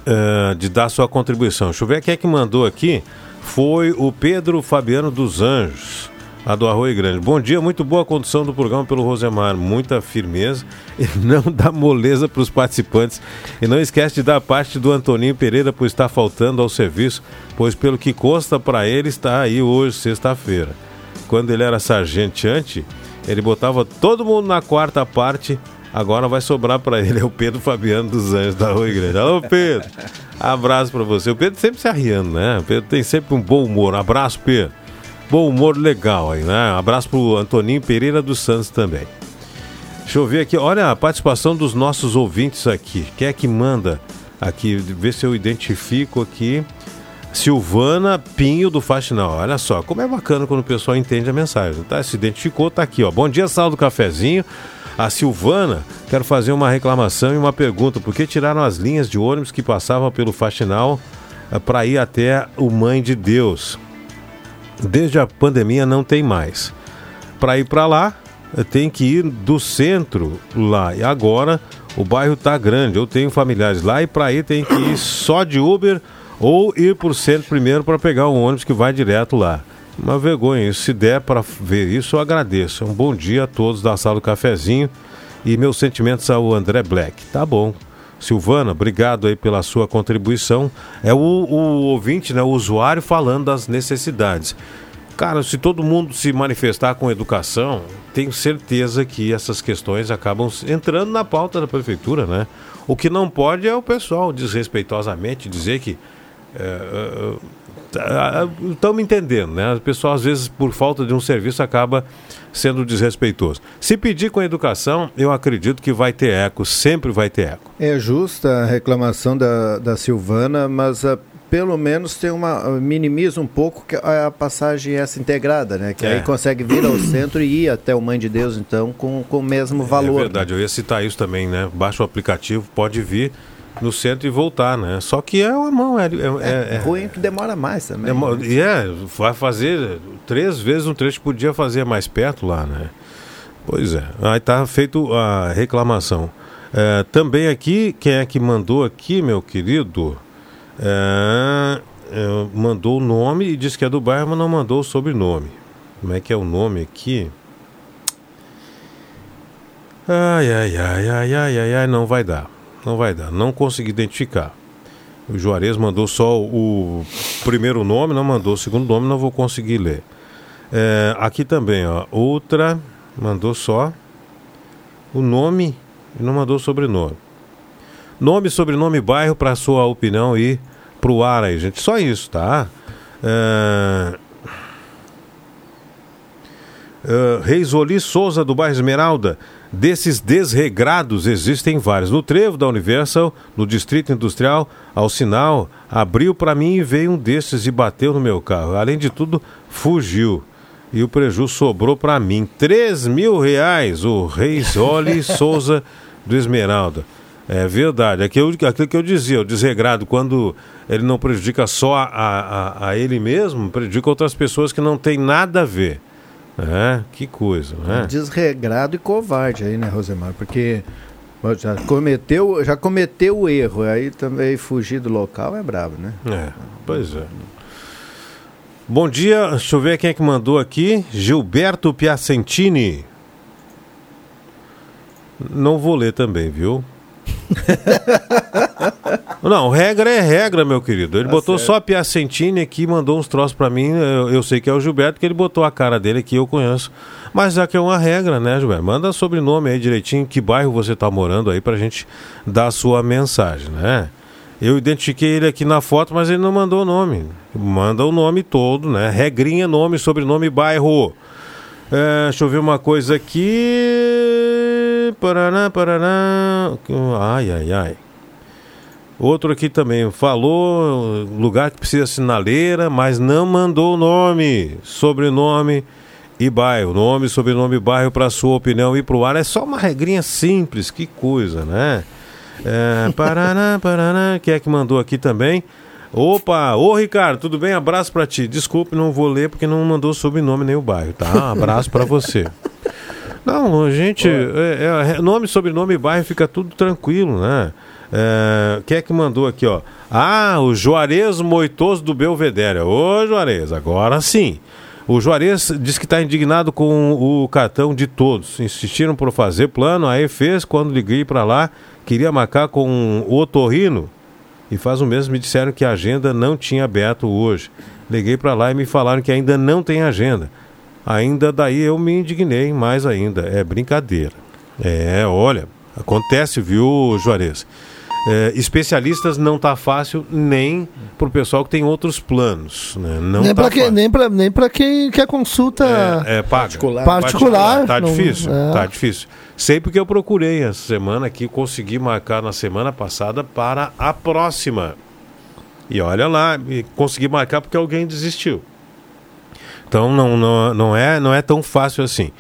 é, de dar a sua contribuição. Deixa eu ver quem é que mandou aqui. Foi o Pedro Fabiano dos Anjos a do Arroio Grande. Bom dia, muito boa condução do programa pelo Rosemar, muita firmeza e não dá moleza para os participantes. E não esquece de dar parte do Antoninho Pereira por estar faltando ao serviço, pois pelo que consta para ele está aí hoje, sexta-feira. Quando ele era sargenteante, ele botava todo mundo na quarta parte. Agora vai sobrar para ele, é o Pedro Fabiano dos Anjos da Arroio Grande. Alô, Pedro! Abraço para você. O Pedro sempre se arriando, né? O Pedro tem sempre um bom humor. Abraço, Pedro bom humor legal aí, né? Abraço pro Antoninho Pereira dos Santos também. Deixa eu ver aqui, olha a participação dos nossos ouvintes aqui. Quem é que manda aqui? Ver se eu identifico aqui. Silvana Pinho do Faxinal. Olha só, como é bacana quando o pessoal entende a mensagem. Tá? Se identificou, tá aqui, ó. Bom dia, sala do cafezinho. A Silvana, quero fazer uma reclamação e uma pergunta. Por que tiraram as linhas de ônibus que passavam pelo Faxinal para ir até o Mãe de Deus? Desde a pandemia não tem mais. Para ir para lá, tem que ir do centro lá. E agora o bairro tá grande. Eu tenho familiares lá e para ir tem que ir só de Uber ou ir por centro primeiro para pegar um ônibus que vai direto lá. Uma vergonha isso. Se der para ver isso, eu agradeço. Um bom dia a todos da sala do cafezinho e meus sentimentos ao André Black. Tá bom. Silvana, obrigado aí pela sua contribuição. É o, o ouvinte, né, o usuário falando das necessidades. Cara, se todo mundo se manifestar com educação, tenho certeza que essas questões acabam entrando na pauta da prefeitura, né? O que não pode é o pessoal desrespeitosamente dizer que estão me entendendo, né? O pessoal, às vezes, por falta de um serviço, acaba sendo desrespeitoso. Se pedir com educação, eu acredito que vai ter eco, sempre vai ter eco. É justa a reclamação da, da Silvana, mas a pelo menos tem uma minimiza um pouco a passagem essa integrada, né? Que é. aí consegue vir ao centro e ir até o Mãe de Deus, então, com, com o mesmo valor. É verdade, né? eu ia citar isso também, né? Baixa o aplicativo, pode vir no centro e voltar, né? Só que é uma mão, é, é, é ruim que demora mais também. E é, vai fazer três vezes um trecho que podia fazer mais perto lá, né? Pois é, aí tá feito a reclamação. É, também aqui, quem é que mandou aqui, meu querido? É, é, mandou o nome e disse que é do bairro, mas não mandou o sobrenome. Como é que é o nome aqui? Ai, ai, ai, ai, ai, ai, ai, não vai dar. Não vai dar. Não consegui identificar. O Juarez mandou só o primeiro nome, não mandou o segundo nome, não vou conseguir ler. É, aqui também, ó. Outra mandou só o nome e não mandou o sobrenome. Nome, sobrenome, bairro para sua opinião e pro ar aí, gente. Só isso, tá? É... Uh, Reis Oli Souza, do bairro Esmeralda. Desses desregrados existem vários. No trevo da Universal, no Distrito Industrial, ao sinal, abriu para mim e veio um desses e bateu no meu carro. Além de tudo, fugiu. E o prejuízo sobrou para mim. 3 mil reais, o Reis Oli Souza do Esmeralda. É verdade. Aquilo, aquilo que eu dizia, o desregrado, quando ele não prejudica só a, a, a ele mesmo, prejudica outras pessoas que não tem nada a ver. É, que coisa, né? Desregrado e covarde aí, né, Rosemar? Porque já cometeu, já cometeu o erro, aí também fugir do local é brabo, né? É, pois é. Bom dia, deixa eu ver quem é que mandou aqui. Gilberto Piacentini. Não vou ler também, viu? Não, regra é regra, meu querido. Ele tá botou certo. só a Piacentini aqui, mandou uns troços para mim. Eu, eu, sei que é o Gilberto, que ele botou a cara dele aqui, eu conheço. Mas já que é uma regra, né, Gilberto? Manda sobrenome aí direitinho, que bairro você tá morando aí pra gente dar a sua mensagem, né? Eu identifiquei ele aqui na foto, mas ele não mandou o nome. Manda o nome todo, né? Regrinha, nome, sobrenome, bairro. É, deixa eu ver uma coisa aqui. Paraná, Paraná. Ai, ai, ai. Outro aqui também falou lugar que precisa sinaleira, mas não mandou nome, sobrenome e bairro. Nome, sobrenome e bairro para sua opinião e para o ar. É só uma regrinha simples, que coisa, né? É, Paraná, Paraná, quem é que mandou aqui também? Opa, ô Ricardo, tudo bem? Abraço para ti. Desculpe, não vou ler porque não mandou sobrenome nem o bairro, tá? Abraço para você. Não, gente, é, é, nome, sobrenome e bairro fica tudo tranquilo, né? É, quem é que mandou aqui, ó? Ah, o Juarez Moitoso do Belvedere. Ô, Juarez, agora sim. O Juarez diz que está indignado com o cartão de todos. Insistiram por fazer plano, aí fez. Quando liguei para lá, queria marcar com o Otorrino. E faz um mês me disseram que a agenda não tinha aberto hoje. Liguei para lá e me falaram que ainda não tem agenda. Ainda daí eu me indignei mais ainda. É brincadeira. É, olha, acontece, viu, Juarez? É, especialistas não tá fácil nem para o pessoal que tem outros planos. Né? Não nem tá para quem, nem para nem para quem quer consulta é, é particular. particular. Tá não, difícil, é. tá difícil. Sei porque eu procurei essa semana aqui, consegui marcar na semana passada para a próxima. E olha lá, consegui marcar porque alguém desistiu. Então não, não, não, é, não é tão fácil assim.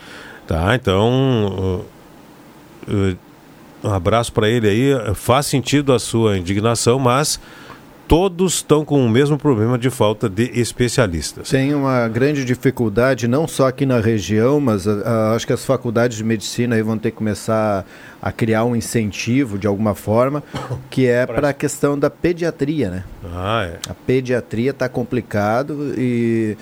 Tá? Então. Uh, uh, um abraço para ele aí. Faz sentido a sua indignação, mas todos estão com o mesmo problema de falta de especialistas. Tem uma grande dificuldade, não só aqui na região, mas uh, acho que as faculdades de medicina aí vão ter que começar a criar um incentivo de alguma forma, que é para a questão da pediatria, né? Ah, é. A pediatria está complicado e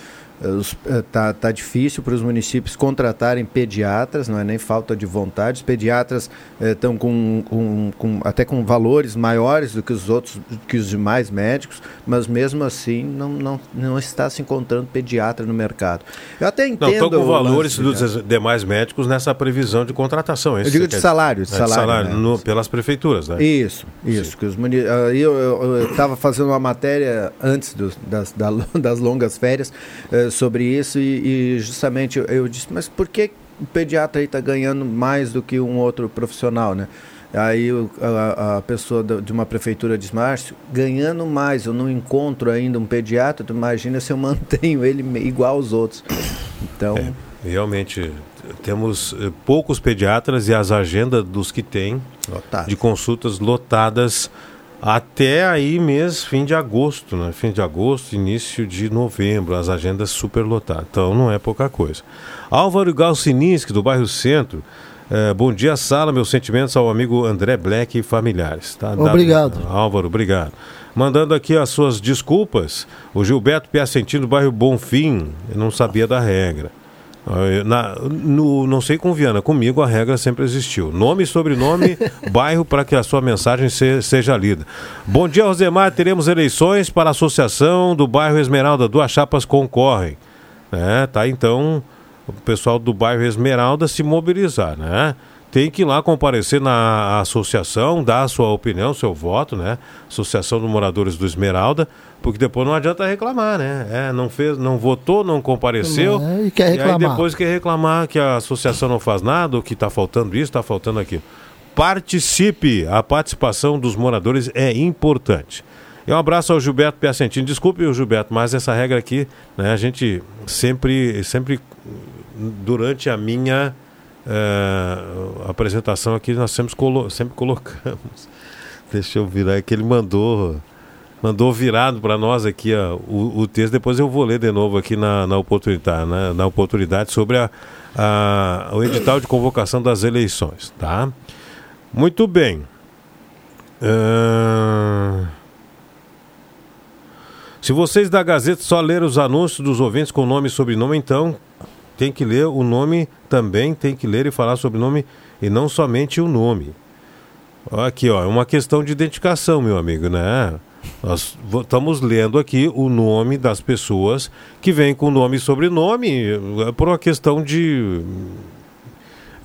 Está tá difícil para os municípios contratarem pediatras, não é nem falta de vontade. Os pediatras estão com, com, com, até com valores maiores do que os outros, que os demais médicos, mas mesmo assim não, não, não está se encontrando pediatra no mercado. Eu até entendo. Não, estão com valores lance, dos demais médicos nessa previsão de contratação. é isso Eu digo que de salário, de dizer? É, salário, né? no- pelas prefeituras, né? Isso, isso. Que os muni... Eu estava fazendo uma matéria antes do- das, da- das longas férias sobre isso e, e justamente eu, eu disse, mas por que o pediatra está ganhando mais do que um outro profissional, né? Aí a, a pessoa de uma prefeitura diz, Márcio, ganhando mais, eu não encontro ainda um pediatra, tu imagina se eu mantenho ele igual aos outros. Então... Realmente, temos eh, poucos pediatras e as agendas dos que tem de consultas lotadas até aí mês, fim de agosto, né? Fim de agosto, início de novembro, as agendas super lotadas. Então não é pouca coisa. Álvaro Galcininski, do bairro Centro. eh, bom dia, sala. Meus sentimentos ao amigo André Black e familiares. Tá? Obrigado. Álvaro, obrigado. Mandando aqui as suas desculpas, o Gilberto Piacentino, do bairro Bonfim, eu não sabia da regra. Na, no, não sei com Viana, comigo a regra sempre existiu. Nome e sobrenome, bairro para que a sua mensagem se- seja lida. Bom dia, Rosemar. Teremos eleições para a Associação do Bairro Esmeralda. Duas chapas concorrem. Né? Tá, então, o pessoal do bairro Esmeralda se mobilizar, né? Tem que ir lá comparecer na associação, dar a sua opinião, seu voto, né? Associação dos Moradores do Esmeralda, porque depois não adianta reclamar, né? É, não fez, não votou, não compareceu. É, e quer aí reclamar. depois quer reclamar que a associação não faz nada, ou que está faltando isso, está faltando aquilo. Participe! A participação dos moradores é importante. E um abraço ao Gilberto Piacentino. Desculpe, Gilberto, mas essa regra aqui, né, a gente sempre, sempre durante a minha eh, apresentação aqui, nós sempre, colo sempre colocamos. Deixa eu virar, é que ele mandou mandou virado para nós aqui ó, o, o texto, depois eu vou ler de novo aqui na, na oportunidade, na oportunidade sobre a, a- o edital de convocação das eleições, tá? Muito bem. Ahn, Se vocês da Gazeta só leram os anúncios dos ouvintes com nome e sobrenome, então tem que ler o nome também, tem que ler e falar sobrenome e não somente o nome. Aqui, ó, é uma questão de identificação, meu amigo, né? Nós estamos lendo aqui o nome das pessoas que vêm com nome e sobrenome é por uma questão de,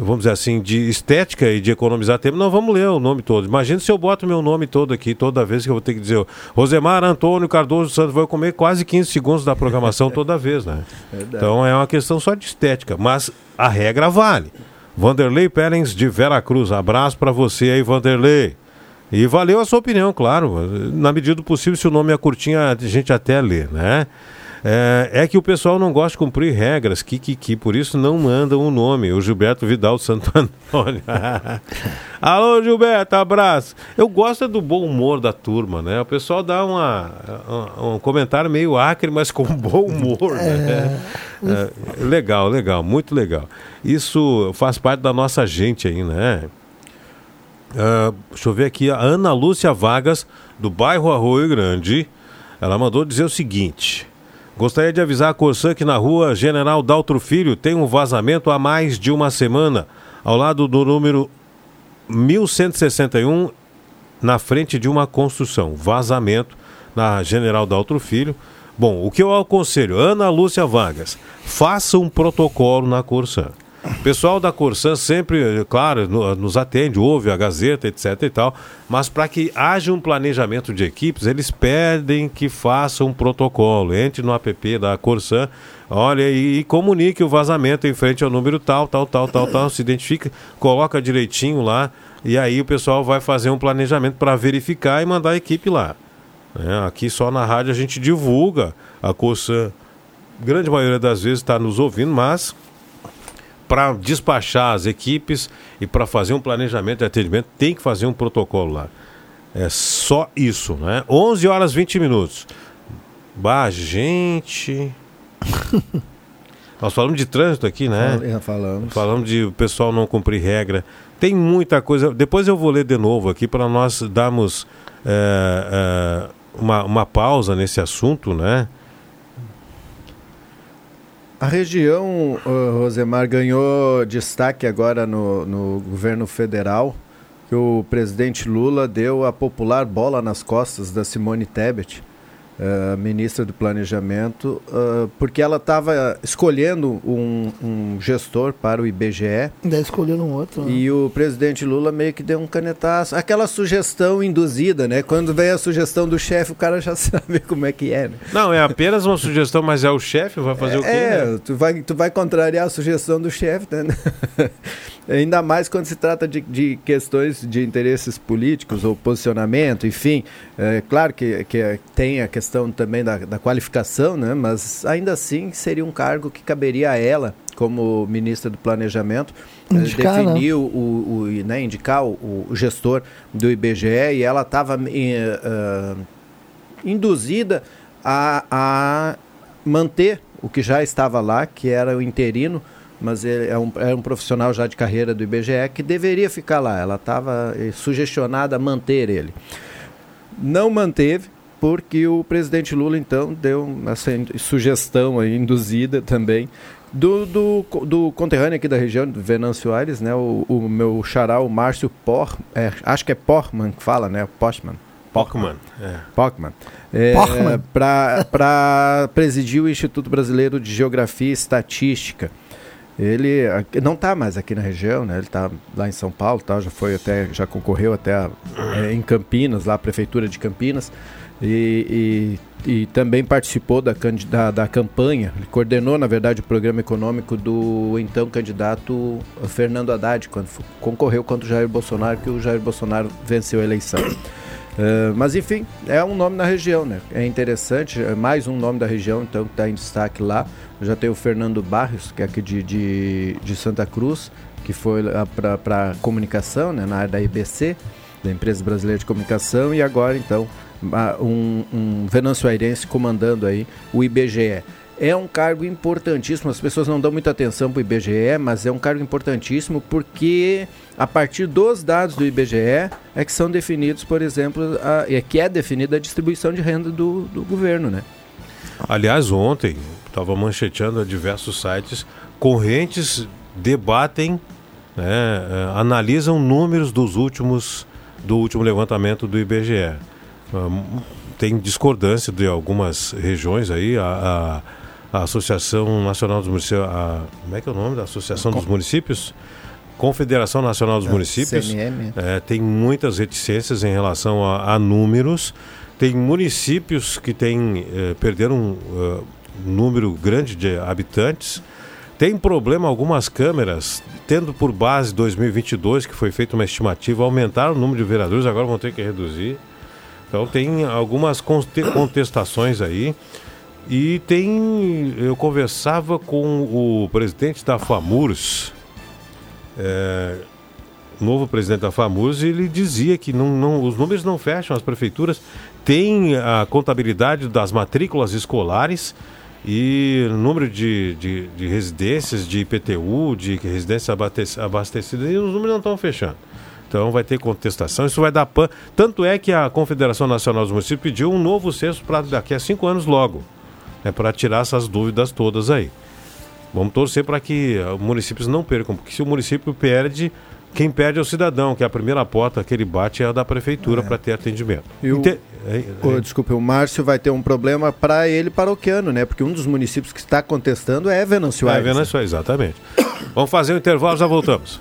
vamos dizer assim, de estética e de economizar tempo. Não, vamos ler o nome todo. Imagina se eu boto meu nome todo aqui, toda vez que eu vou ter que dizer Rosemar Antônio Cardoso Santos, vou comer quase 15 segundos da programação toda vez, né? Verdade. Então é uma questão só de estética, mas a regra vale. Vanderlei Perens de Veracruz, abraço para você aí, Vanderlei. E valeu a sua opinião, claro. Na medida do possível, se o nome é curtinho, a gente até lê, né? É, é que o pessoal não gosta de cumprir regras, que, que, que por isso não mandam o nome. O Gilberto Vidal Santo Antônio. Alô, Gilberto, abraço. Eu gosto é do bom humor da turma, né? O pessoal dá uma, um, um comentário meio acre, mas com bom humor, né? É, legal, legal, muito legal. Isso faz parte da nossa gente aí, né? Ah, deixa eu ver aqui, a Ana Lúcia Vargas, do bairro Arroio Grande, ela mandou dizer o seguinte: Gostaria de avisar a Corsã que na rua General Daltro Filho tem um vazamento há mais de uma semana, ao lado do número 1161, na frente de uma construção. Vazamento na General Daltro Filho. Bom, o que eu aconselho, Ana Lúcia Vargas, faça um protocolo na Corsã. O pessoal da Corsã sempre, claro, no- nos atende, ouve a Gazeta, etc e tal, mas para que haja um planejamento de equipes, eles pedem que faça um protocolo. Entre no app da Corsã, olha e, e comunique o vazamento em frente ao número tal, tal, tal, tal, tal, se identifica, coloca direitinho lá, e aí o pessoal vai fazer um planejamento para verificar e mandar a equipe lá. né? aqui só na rádio a gente divulga, a Corsã, grande maioria das vezes está nos ouvindo, mas para despachar as equipes e para fazer um planejamento de atendimento, tem que fazer um protocolo lá. É só isso, né? 11 horas 20 minutos. Bah, gente. Nós falamos de trânsito aqui, né? Fal- Falamos. Falamos de o pessoal não cumprir regra. Tem muita coisa. Depois eu vou ler de novo aqui para nós darmos é, é, uma, uma pausa nesse assunto, né? A região, Rosemar, ganhou destaque agora no, no governo federal, que o presidente Lula deu a popular bola nas costas da Simone Tebet, uh, ministra do Planejamento, uh, porque ela estava escolhendo um, um gestor para o IBGE. Daí escolheram um outro. né? E o presidente Lula meio que deu um canetaço. Aquela sugestão induzida, né? Quando vem a sugestão do chefe, o cara já sabe como é que é, né? Não, é apenas uma sugestão, mas é o chefe, vai fazer o quê? É, né? tu, vai, tu vai contrariar a sugestão do chefe, né? Ainda mais quando se trata de, de questões de interesses políticos ou posicionamento, enfim. É claro que, que tem a questão também da, da qualificação, né? Mas ainda assim seria um cargo que caberia a ela, como ministra do Planejamento, eh, Indicar, né? definir o, o, né, indicar o, o gestor do IBGE e ela estava induzida a, a manter o que já estava lá, que era o interino, mas ele é um, é um profissional já de carreira do IBGE que deveria ficar lá. Ela estava eh, sugestionada a manter ele. Não manteve, porque o presidente Lula, então, deu essa sugestão aí, induzida também, do, do, do conterrâneo aqui da região, do Venâncio Aires, né, o, o meu xará, o Márcio Por, é, acho que é Porman que fala, né, Postman. Pockman. É. Pockman. É. Para presidir o Instituto Brasileiro de Geografia e Estatística. Ele não está mais aqui na região, né? Ele está lá em São Paulo, tal, já foi até, já concorreu até a- é, em Campinas, lá a prefeitura de Campinas, e, e, e também participou da, da, da campanha. Ele coordenou, na verdade, o programa econômico do então candidato Fernando Haddad, quando concorreu contra o Jair Bolsonaro, que o Jair Bolsonaro venceu a eleição. Uh, mas enfim, é um nome na região, né? É interessante, é mais um nome da região, então, que está em destaque lá. Já tem o Fernando Barrios, que é aqui de, de, de Santa Cruz, que foi para comunicação, né? na área da IBC, da Empresa Brasileira de Comunicação, e agora, então, um, um Venâncio Airense comandando aí o IBGE. É um cargo importantíssimo, as pessoas não dão muita atenção para o IBGE, mas é um cargo importantíssimo porque a partir dos dados do IBGE é que são definidos, por exemplo, a, é que é definida a distribuição de renda do, do governo, né? Aliás, ontem, estava mancheteando a diversos sites, correntes debatem, né, eh, analisam números dos últimos, do último levantamento do IBGE. Hum, tem discordância de algumas regiões aí, a, a- a Associação Nacional dos Municípios, a, como é que é o nome da Associação dos Municípios? Confederação Nacional dos Ah, Municípios CNM. é, tem muitas reticências em relação a, a números. Tem municípios que têm, eh, perderam eh, um número grande de habitantes. Tem problema algumas câmeras, tendo por base 2022, que foi feita uma estimativa, aumentaram o número de vereadores, agora vão ter que reduzir. Então tem algumas conte- contestações aí. E tem. Eu conversava com o presidente da FAMURS, é, novo presidente da FAMURS, e ele dizia que não, não, os números não fecham, as prefeituras têm a contabilidade das matrículas escolares e número de, de, de residências, de IPTU, de residências abastec- abastecidas, e os números não estão fechando. Então vai ter contestação, isso vai dar pan. Tanto é que a Confederação Nacional dos Municípios pediu um novo censo para daqui a cinco anos logo, né, para tirar essas dúvidas todas aí. Vamos torcer para que eh, os municípios não percam, porque se o município perde, quem perde é o cidadão, que é a primeira porta que ele bate é a da prefeitura para ter atendimento. E o, Inte- é- é- o- desculpe, o Márcio vai ter um problema para ele paroquiano, né? Porque um dos municípios que está contestando é Venâncio É, Aires. isso aí, exatamente. Vamos fazer um intervalo, já voltamos.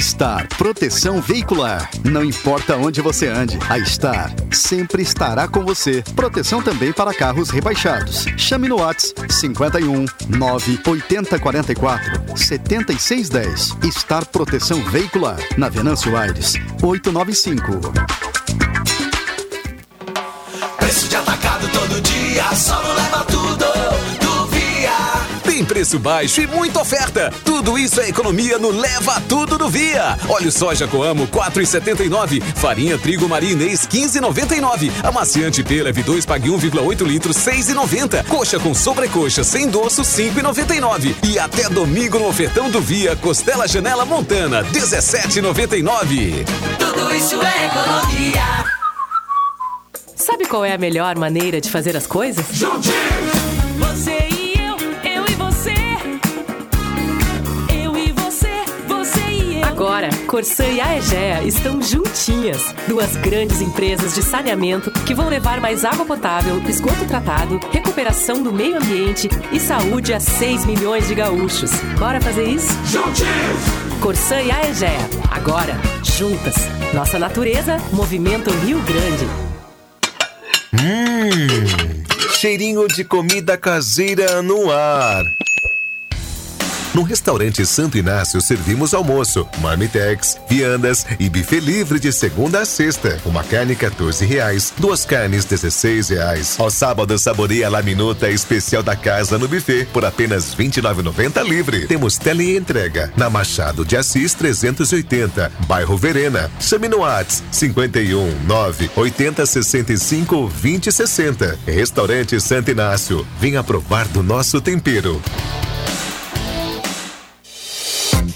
Star Proteção Veicular. Não importa onde você ande, a Star sempre estará com você. Proteção também para carros rebaixados. Chame no Whats 51 9 80 44 76 10. Star Proteção Veicular. Na Venâncio Aires 895. Preço de atacado todo dia, só não leva tudo preço baixo e muita oferta. Tudo isso é economia no Leva Tudo do Via. Óleo soja Coamo 4,79. Farinha trigo marinês 15,99. Amaciante pela V2 pague 1,8 litros 6,90. Coxa com sobrecoxa sem doço 5,99. E até domingo no ofertão do Via Costela Janela Montana 17,99. Tudo isso é economia. Sabe qual é a melhor maneira de fazer as coisas? Você Agora, Corsã e a Egea estão juntinhas. Duas grandes empresas de saneamento que vão levar mais água potável, esgoto tratado, recuperação do meio ambiente e saúde a 6 milhões de gaúchos. Bora fazer isso? Juntinhos! Corsã e a Egea. Agora, juntas. Nossa natureza, Movimento Rio Grande. Hum, cheirinho de comida caseira no ar. No restaurante Santo Inácio servimos almoço, marmitex, viandas e buffet livre de segunda a sexta. Uma carne 14 reais, duas carnes 16 reais. Ao sábado saboreia a minuta especial da casa no buffet por apenas 29,90 livre. Temos teleentrega na Machado de Assis 380, bairro Verena. Chame no Whats 51 9 80 65 20 60. Restaurante Santo Inácio. Venha provar do nosso tempero.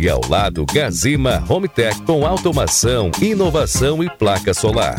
E ao lado, Gazima Home Tech com automação, inovação e placa solar.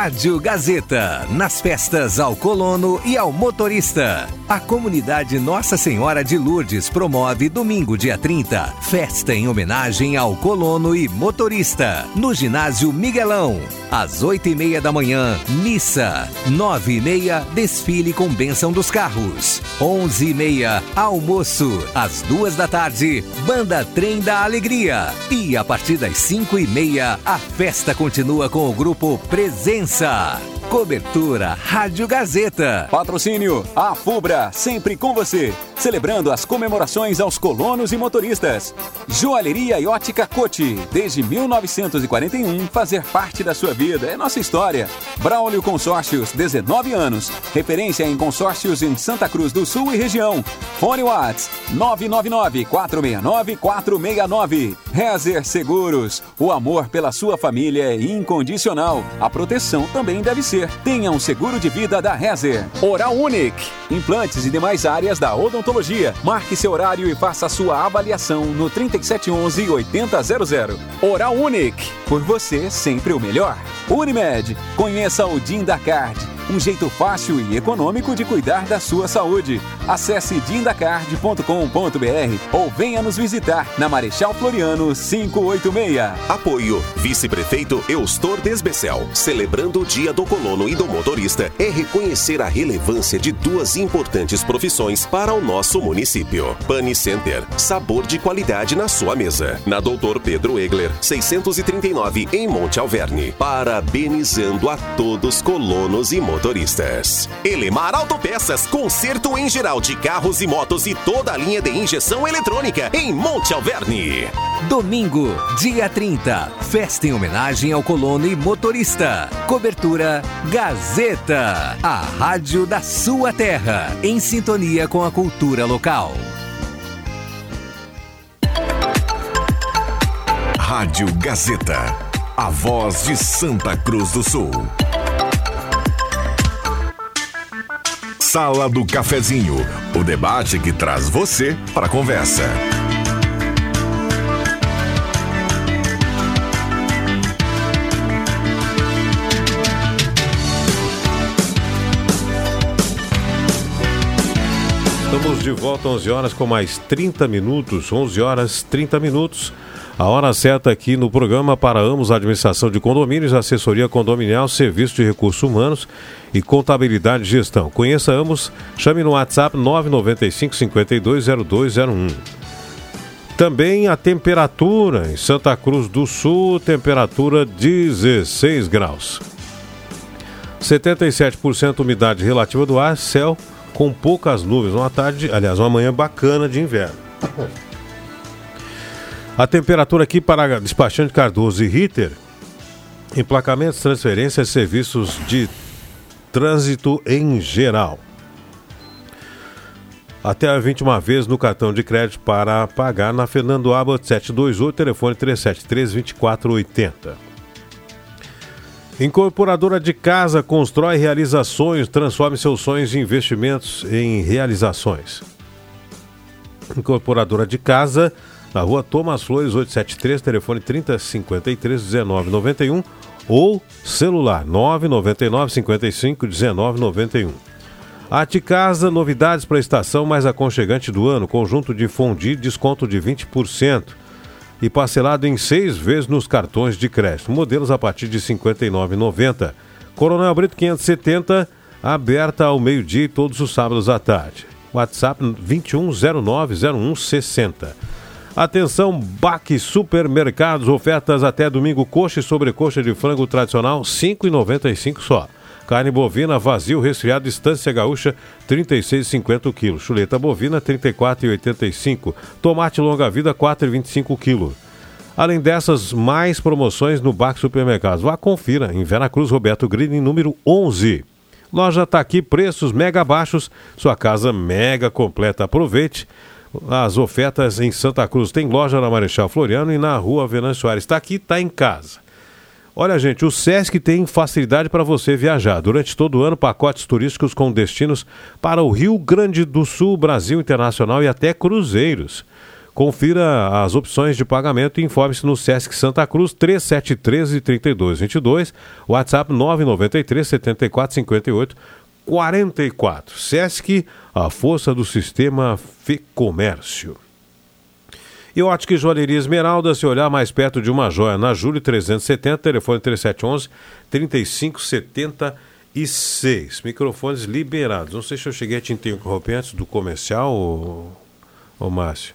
Rádio Gazeta, nas festas ao colono e ao motorista. A comunidade Nossa Senhora de Lourdes promove domingo, dia 30, festa em homenagem ao colono e motorista, no ginásio Miguelão. Às oito e meia da manhã, missa. Nove e meia, desfile com bênção dos carros. Onze e meia, almoço. Às duas da tarde, banda Trem da Alegria. E a partir das cinco e meia, a festa continua com o grupo Presença. avanzar. Cobertura Rádio Gazeta. Patrocínio A Fubra, sempre com você. Celebrando as comemorações aos colonos e motoristas. Joalheria e ótica Cote. Desde 1941, fazer parte da sua vida é nossa história. Braulio Consórcios, 19 anos. Referência em consórcios em Santa Cruz do Sul e região. Fone Whats 999-469-469. Rezer Seguros. O amor pela sua família é incondicional. A proteção também deve ser. Tenha um seguro de vida da Rezer. Oral Unique. Implantes e demais áreas da odontologia. Marque seu horário e faça sua avaliação no 3711-8000. Oral Unique. Por você, sempre o melhor. Unimed. Conheça o Din da Card. Um jeito fácil e econômico de cuidar da sua saúde. Acesse dindacard.com.br ou venha nos visitar na Marechal Floriano 586. Apoio Vice-Prefeito Eustor Desbecel. Celebrando o Dia do Colono e do Motorista é reconhecer a relevância de duas importantes profissões para o nosso município. Pane Center, sabor de qualidade na sua mesa. Na Doutor Pedro Egler, 639 em Monte Alverne. Parabenizando a todos colonos e motoristas. Elemar Autopeças, conserto em geral de carros e motos e toda a linha de injeção eletrônica em Monte Alverne. Domingo, dia 30, festa em homenagem ao colono e motorista. Cobertura Gazeta, a rádio da sua terra, em sintonia com a cultura local. Rádio Gazeta, a voz de Santa Cruz do Sul. Sala do Cafezinho, o debate que traz você para a conversa. Estamos de volta 11 horas com mais 30 minutos, 11 horas 30 minutos. A hora certa aqui no programa para ambos, administração de condomínios, assessoria condominial, serviço de recursos humanos e contabilidade e gestão. Conheça ambos, chame no WhatsApp 995 520201. Também a temperatura em Santa Cruz do Sul, temperatura 16 graus. 77% umidade relativa do ar, céu com poucas nuvens. Uma tarde, aliás, uma manhã bacana de inverno. A temperatura aqui para despachante Cardoso e Ritter, emplacamentos, transferências, serviços de trânsito em geral. Até 21 vezes no cartão de crédito para pagar na Fernando Abbott 728, telefone 373 2480. Incorporadora de casa constrói realizações, transforme seus sonhos e investimentos em realizações. Incorporadora de casa, na rua Thomas Flores 873, telefone 3053 1991 ou celular 999 55 1991. Arte Casa, novidades para a estação mais aconchegante do ano, conjunto de fundi, desconto de 20% e parcelado em seis vezes nos cartões de crédito. Modelos a partir de R$ 59,90. Coronel Brito 570, aberta ao meio-dia e todos os sábados à tarde. WhatsApp 21090160. Atenção, Baque Supermercados, ofertas até domingo, coxa e sobrecoxa de frango tradicional, R$ 5,95 só. Carne bovina vazio resfriado Estância Gaúcha 36,50 kg. Chuleta bovina 34,85. Tomate longa vida 4,25 kg. Além dessas, mais promoções no Bac Supermercados. Vá confira em Veracruz Roberto Green, número 11. Loja tá aqui, preços mega baixos, sua casa mega completa. Aproveite as ofertas em Santa Cruz. Tem loja na Marechal Floriano e na rua Venâncio Soares. Está aqui, está em casa. Olha, gente, o SESC tem facilidade para você viajar. Durante todo o ano, pacotes turísticos com destinos para o Rio Grande do Sul, Brasil Internacional e até cruzeiros. Confira as opções de pagamento e informe-se no Sesc Santa Cruz 3713 3222, WhatsApp 993 74 58 44. Sesc, a força do sistema Fecomércio. E ótica e joalheria Esmeralda, se olhar mais perto de uma joia, na Júlio 370, telefone 3711 3576. Microfones liberados. Não sei se eu cheguei a te interromper antes do comercial, ou, ou Márcio.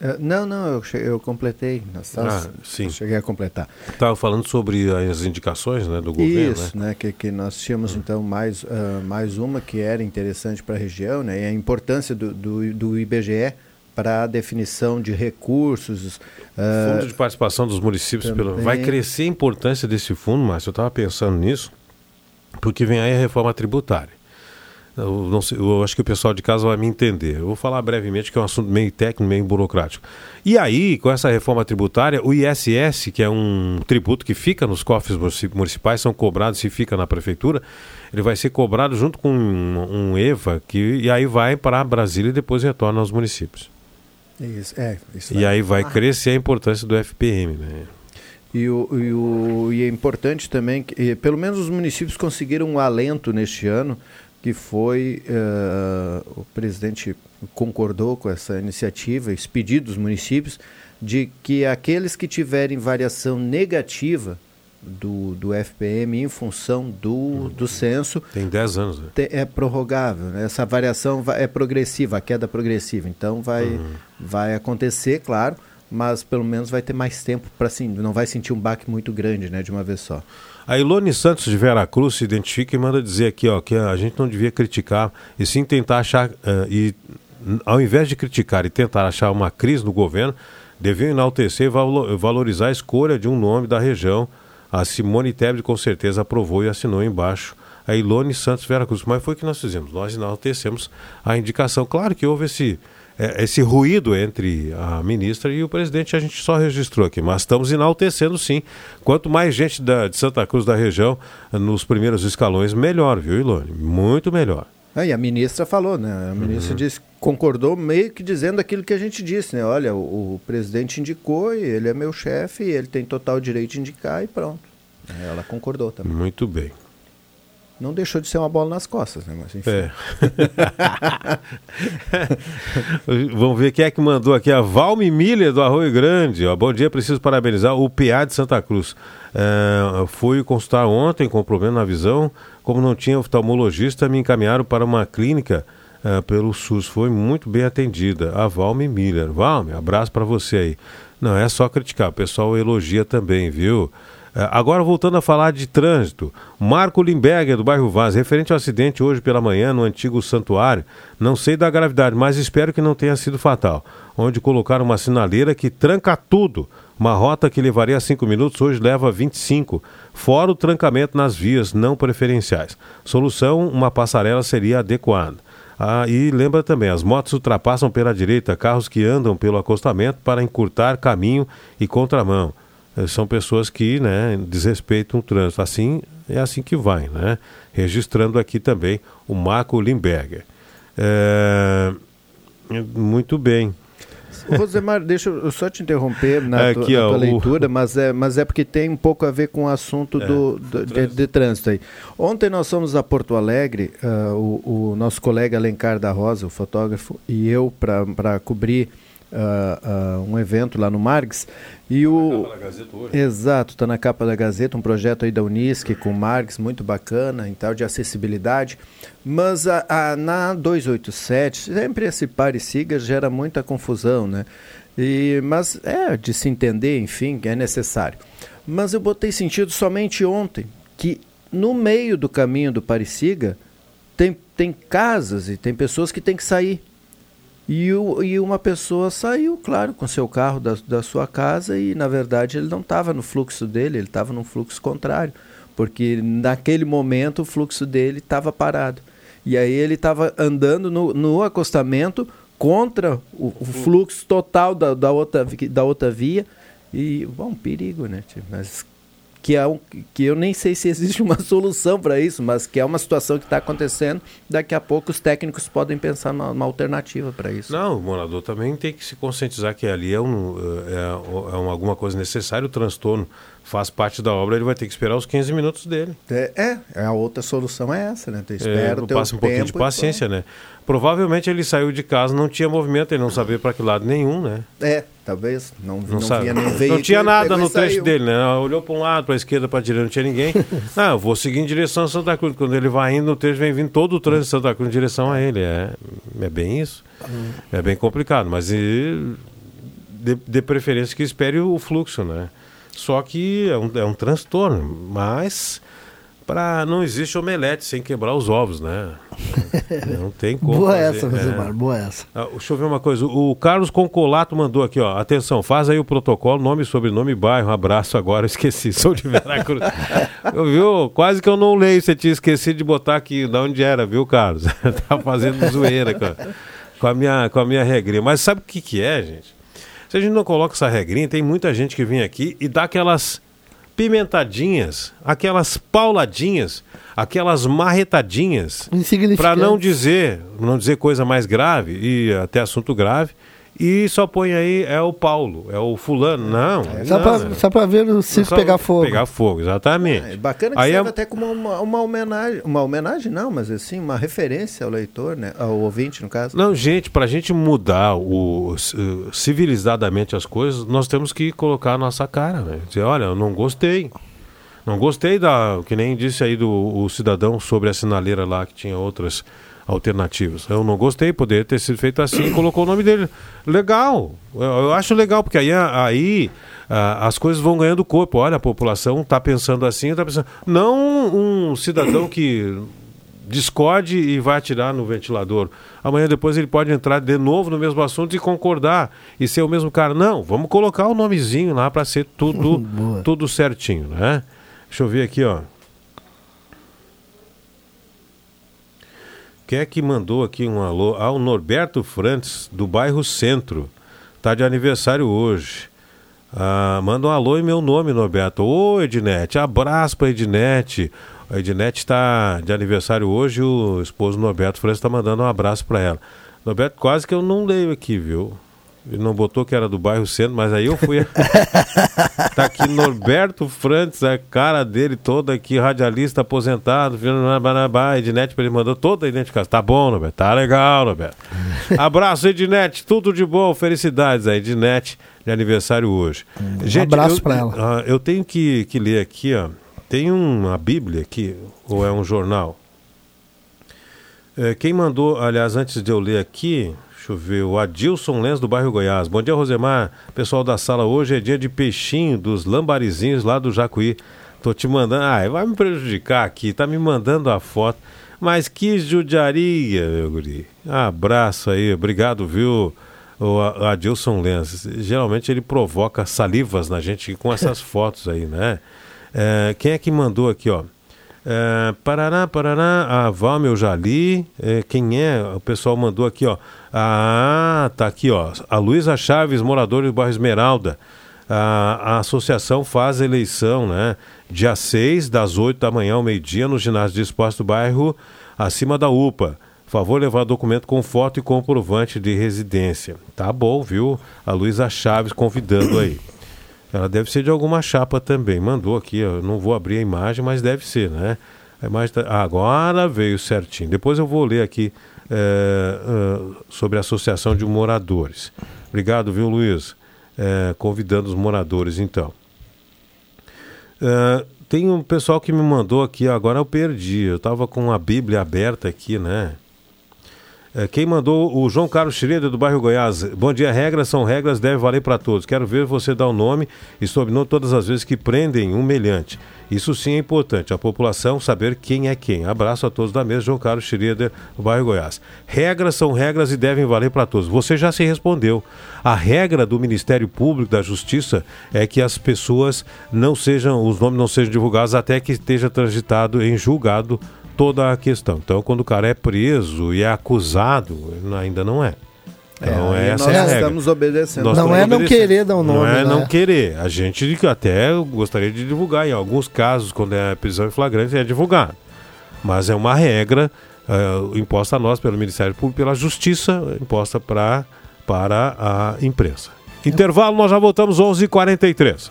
Uh, não, não, eu, eu completei. ah, sim. Cheguei a completar. Estava falando sobre as indicações né, do governo. Isso, né? né que, que nós tínhamos então mais, uh, mais uma que era interessante para a região, né, e a importância do, do, do IBGE para a definição de recursos. Uh, fundo de participação dos municípios. Pelo... Vai crescer a importância desse fundo, Márcio. Eu estava pensando nisso, porque vem aí a reforma tributária. Eu, sei, eu acho que o pessoal de casa vai me entender. Eu vou falar brevemente que é um assunto meio técnico, meio burocrático. E aí, com essa reforma tributária, o ISS, que é um tributo que fica nos cofres municipais, são cobrados e fica na prefeitura, ele vai ser cobrado junto com um, um EVA, que, e aí vai para Brasília e depois retorna aos municípios. Isso, é, isso e aí vai crescer a importância do FPM, né? E, o, e, o, e é importante também que, pelo menos os municípios conseguiram um alento neste ano, que foi uh, o presidente concordou com essa iniciativa, esse pedido dos municípios, de que aqueles que tiverem variação negativa do, do FPM em função do, do censo. Tem 10 anos. Né? É prorrogável. Né? Essa variação é progressiva, a queda progressiva. Então vai, uhum. vai acontecer, claro, mas pelo menos vai ter mais tempo para assim, não vai sentir um baque muito grande né, de uma vez só. A Ilone Santos de Veracruz se identifica e manda dizer aqui ó, que a gente não devia criticar e sim tentar achar, uh, e ao invés de criticar e tentar achar uma crise no governo, deviam enaltecer e valorizar a escolha de um nome da região a Simone Tebet com certeza aprovou e assinou embaixo a Ilone Santos Vera Cruz. Mas foi o que nós fizemos. Nós enaltecemos a indicação. Claro que houve esse, é, esse ruído entre a ministra e o presidente, a gente só registrou aqui. Mas estamos enaltecendo sim. Quanto mais gente da, de Santa Cruz da região nos primeiros escalões, melhor, viu, Ilone? Muito melhor. É, e a ministra falou, né? A ministra uhum. disse, concordou meio que dizendo aquilo que a gente disse, né? Olha, o, o presidente indicou e ele é meu chefe, ele tem total direito de indicar e pronto. Ela concordou também. Muito bem. Não deixou de ser uma bola nas costas, né? Mas enfim. É. Vamos ver quem é que mandou aqui. A Valme Miller do Arroio Grande. Ó, bom dia, preciso parabenizar o PA de Santa Cruz. É, fui consultar ontem com problema na visão. Como não tinha oftalmologista, me encaminharam para uma clínica é, pelo SUS. Foi muito bem atendida. A Valme Miller. Valme, abraço para você aí. Não é só criticar, o pessoal elogia também, viu? É, Agora, voltando a falar de trânsito, Marco Limberger, do bairro Vaz, referente ao acidente hoje pela manhã no antigo santuário, não sei da gravidade, mas espero que não tenha sido fatal, onde colocaram uma sinaleira que tranca tudo. Uma rota que levaria 5 minutos, hoje leva 25, fora o trancamento nas vias não preferenciais. Solução, uma passarela seria adequada. Ah, e lembra também, as motos ultrapassam pela direita carros que andam pelo acostamento para encurtar caminho e contramão. Eh, São pessoas que né, desrespeitam o trânsito. Assim é assim que vai, né? Registrando aqui também o Marco Limberger. É, Muito bem. Rosemar, deixa eu só te interromper na, É tua- aqui, na ó, tua o- leitura, mas, é, mas é porque tem um pouco a ver com o assunto É, do, do- de, de trânsito aí. Ontem nós fomos a Porto Alegre, ah, o, o nosso colega Alencar da Rosa, o fotógrafo, e eu para cobrir ah, ah, um evento lá no Margs. E o... Exato, está na capa da Gazeta, um projeto aí da Unisc com o Margs, muito bacana, em tal de acessibilidade. Mas a, a- na 287, sempre esse pare e siga gera muita confusão, né? E, mas é de se entender, enfim, que é necessário. Mas eu botei sentido somente ontem, que no meio do caminho do pare e siga tem, tem casas e tem pessoas que têm que sair. E, o, e uma pessoa saiu, claro, com seu carro da, da sua casa e, na verdade, ele não estava no fluxo dele, ele estava num fluxo contrário, porque naquele momento o fluxo dele estava parado. E aí ele estava andando no, no acostamento contra o, o fluxo total da, da, outra, da outra via. E, bom, perigo, né? Mas que, é um, que eu nem sei se existe uma solução para isso, mas que é uma situação que está acontecendo. Daqui a pouco os técnicos podem pensar numa, numa alternativa para isso. Não, o morador também tem que se conscientizar que ali é, um, é, é um- alguma coisa necessária, o transtorno faz parte da obra, ele vai ter que esperar os 15 minutos dele. É, é, a outra solução é essa, né? Tu É, espera o teu passa um pouquinho de tempo paciência, né? Provavelmente ele saiu de casa, não tinha movimento, ele não sabia para que lado nenhum, né? É, talvez. Não, não, Não, sabe. via nem não veículo, tinha nada no trecho dele, né? Olhou para um lado, para a esquerda, para a direita, não tinha ninguém. não, eu vou seguir em direção a Santa Cruz. Quando ele vai indo, o trecho vem vindo todo o trânsito de Santa Cruz em direção a ele. É, é bem isso. É bem complicado, mas e, de, de preferência que espere o fluxo, né? Só que é um, é um transtorno, mas para não existe omelete sem quebrar os ovos, né? Não tem como. Boa fazer, essa, é. Rosemar, boa essa. Ah, deixa eu ver uma coisa. O Carlos Concolato mandou aqui, ó. Atenção, faz aí o protocolo, nome, sobrenome, bairro. Abraço agora, esqueci. Sou de Veracruz. eu, viu? Quase que eu não leio. Você tinha esquecido de botar aqui de onde era, viu, Carlos? tá fazendo zoeira com a, com a minha, com a minha regrinha. Mas sabe o que, que é, gente? Se a gente não coloca essa regrinha, tem muita gente que vem aqui e dá aquelas pimentadinhas, aquelas pauladinhas, aquelas marretadinhas, para não dizer, não dizer coisa mais grave e até assunto grave. E só põe aí é o Paulo, é o fulano, não. Só não, pra, né? só pra ver o circo pegar fogo. Pegar fogo, exatamente. É bacana que Aí serve é- até como uma, uma homenagem. Uma homenagem, não, mas assim, uma referência ao leitor, né? Ao ouvinte, no caso. Não, gente, para a gente mudar o, civilizadamente as coisas, nós temos que colocar a nossa cara, né? Dizer, olha, eu não gostei. Não gostei da. Que nem disse aí do o cidadão sobre a sinaleira lá, que tinha outras alternativas. Eu não gostei, poderia ter sido feito assim colocou o nome dele. Legal. Eu, eu acho legal, porque aí, aí as coisas vão ganhando corpo. Olha, a população está pensando assim, está pensando. Não um cidadão que discorde e vai atirar no ventilador. Amanhã depois ele pode entrar de novo no mesmo assunto e concordar e ser o mesmo cara. Não, vamos colocar o nomezinho lá para ser tudo, tudo certinho, né? Deixa eu ver aqui, ó. Quem é que mandou aqui um alô? Ah, o Norberto Frantes, do bairro Centro. Tá de aniversário hoje. Ah, manda um alô em meu nome, Norberto. Ô, Ednete, abraço pra Ednete. A Ednete está de aniversário hoje, o esposo Norberto França está mandando um abraço para ela. Norberto, quase que eu não leio aqui, viu? Ele não botou que era do bairro Centro, mas aí eu fui. tá aqui Norberto Frantes, a cara dele toda aqui, radialista aposentado, a Ednet, ele mandou toda a identificação. Tá bom, Norberto, tá legal, Norberto. Abraço, Ednet, tudo de bom, felicidades a Ednet de aniversário hoje. Um abraço pra ela. ah, eu tenho que, que ler aqui, ó. Tem uma Bíblia aqui, ou é um jornal? É, quem mandou, aliás, antes de eu ler aqui, deixa eu ver, o Adilson Lenz do bairro Goiás. Bom dia, Rosemar. Pessoal da sala, hoje é dia de peixinho dos lambarizinhos lá do Jacuí. Tô te mandando, ah, vai me prejudicar aqui, tá me mandando a foto. Mas que judiaria, meu guri. Abraço aí, obrigado, viu, o Adilson Lenz. Geralmente ele provoca salivas na gente com essas fotos aí, né? É, quem é que mandou aqui, ó? É, Parará, Parará, a Valme eu já li. É, quem é? O pessoal mandou aqui, ó. Ah, tá aqui, ó. A Luísa Chaves, moradores do bairro Esmeralda. A, a associação faz eleição, né? Dia 6, das 8 da manhã ao meio-dia, no ginásio de esportes do bairro, acima da UPA. Favor levar documento com foto e comprovante de residência. Tá bom, viu? A Luísa Chaves convidando aí. Ela deve ser de alguma chapa também. Mandou aqui, eu não vou abrir a imagem, mas deve ser, né? A imagem tá- Agora veio certinho. Depois eu vou ler aqui eh, eh, sobre a Associação de Moradores. Obrigado, viu, Luiz? Eh, convidando os moradores, então. Tem um pessoal que me mandou aqui, agora eu perdi. Eu estava com a Bíblia aberta aqui, né? É, quem mandou o João Carlos Schroeder do bairro Goiás. Bom dia, regras são regras, deve valer para todos. Quero ver você dar o nome e sobrenome todas as vezes que prendem um melhante. Isso sim é importante, a população saber quem é quem. Abraço a todos da mesa, João Carlos Schroeder do bairro Goiás. Regras são regras e devem valer para todos. Você já se respondeu. A regra do Ministério Público da Justiça é que as pessoas não sejam, os nomes não sejam divulgados até que esteja transitado em julgado toda a questão. Então, quando o cara é preso e é acusado, ainda não é. Então, aí essa nós é a regra. estamos obedecendo. Nós Não estamos é não obedecendo. querer dar o Não nome, é né? não querer. A gente até gostaria de divulgar. Em alguns casos, quando é prisão em flagrante, é divulgado. Mas é uma regra eh, imposta a nós pelo Ministério Público, pela Justiça, imposta pra, para a imprensa. Intervalo, nós já voltamos 11h43.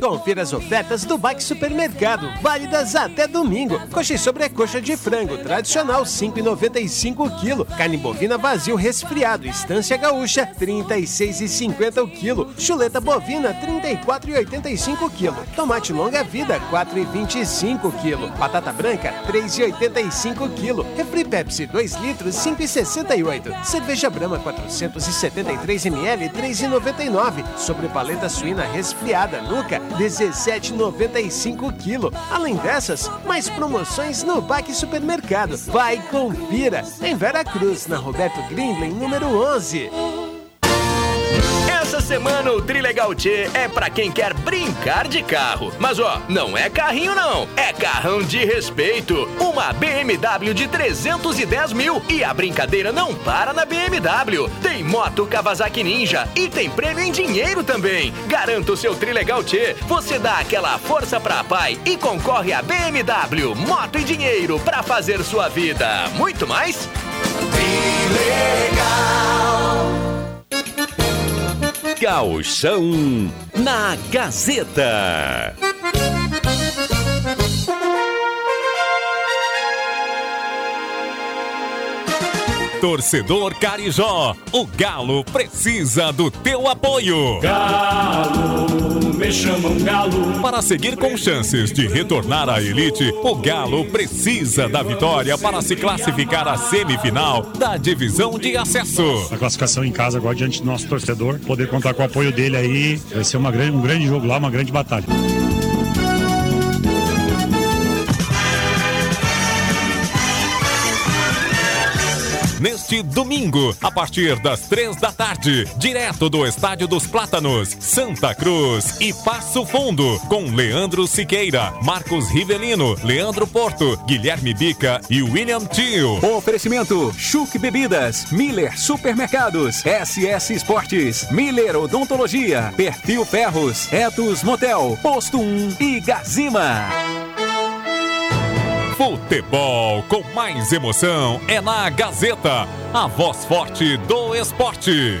Confira as ofertas do Baque Supermercado, válidas até domingo. Coxa e sobrecoxa de frango, tradicional 5,95 kg. Carne bovina vazio resfriado, Estância Gaúcha 36,50 o quilo. Chuleta bovina 34,85 kg. Tomate longa vida 4,25 kg. Batata branca 3,85 kg. Refri Pepsi 2 litros 5,68. Cerveja Brahma 473 ml 3,99. Sobre paleta suína resfriada Nuca 17,95 kg. Além dessas, mais promoções no Baque Supermercado. Vai, confira! Em Vera Cruz, na Roberto Grindlin, número 11. Semana o Trilegal T é pra quem quer brincar de carro. Mas ó, não é carrinho não, é carrão de respeito. Uma BMW de 310 mil e a brincadeira não para na BMW. Tem moto Kawasaki Ninja e tem prêmio em dinheiro também. Garanta o seu Trilegal T, você dá aquela força pra pai e concorre a BMW, moto e dinheiro pra fazer sua vida. Muito mais? Gauchão na Gazeta. Torcedor Carijó, o Galo precisa do teu apoio. Galo, me chamam Galo. Para seguir com chances de retornar à elite, o Galo precisa da vitória para se classificar à semifinal da divisão de acesso. A classificação em casa agora diante do nosso torcedor, poder contar com o apoio dele aí, vai ser uma grande, um grande jogo lá, uma grande batalha. Neste domingo, a partir das três da tarde, direto do Estádio dos Plátanos, Santa Cruz e Passo Fundo, com Leandro Siqueira, Marcos Rivelino, Leandro Porto, Guilherme Bica e William Tio. Oferecimento Chuc Bebidas, Miller Supermercados, SS Esportes, Miller Odontologia, Perfil Ferros, Etos Motel, Posto 1 e Gazima. Futebol com mais emoção é na Gazeta, a voz forte do esporte.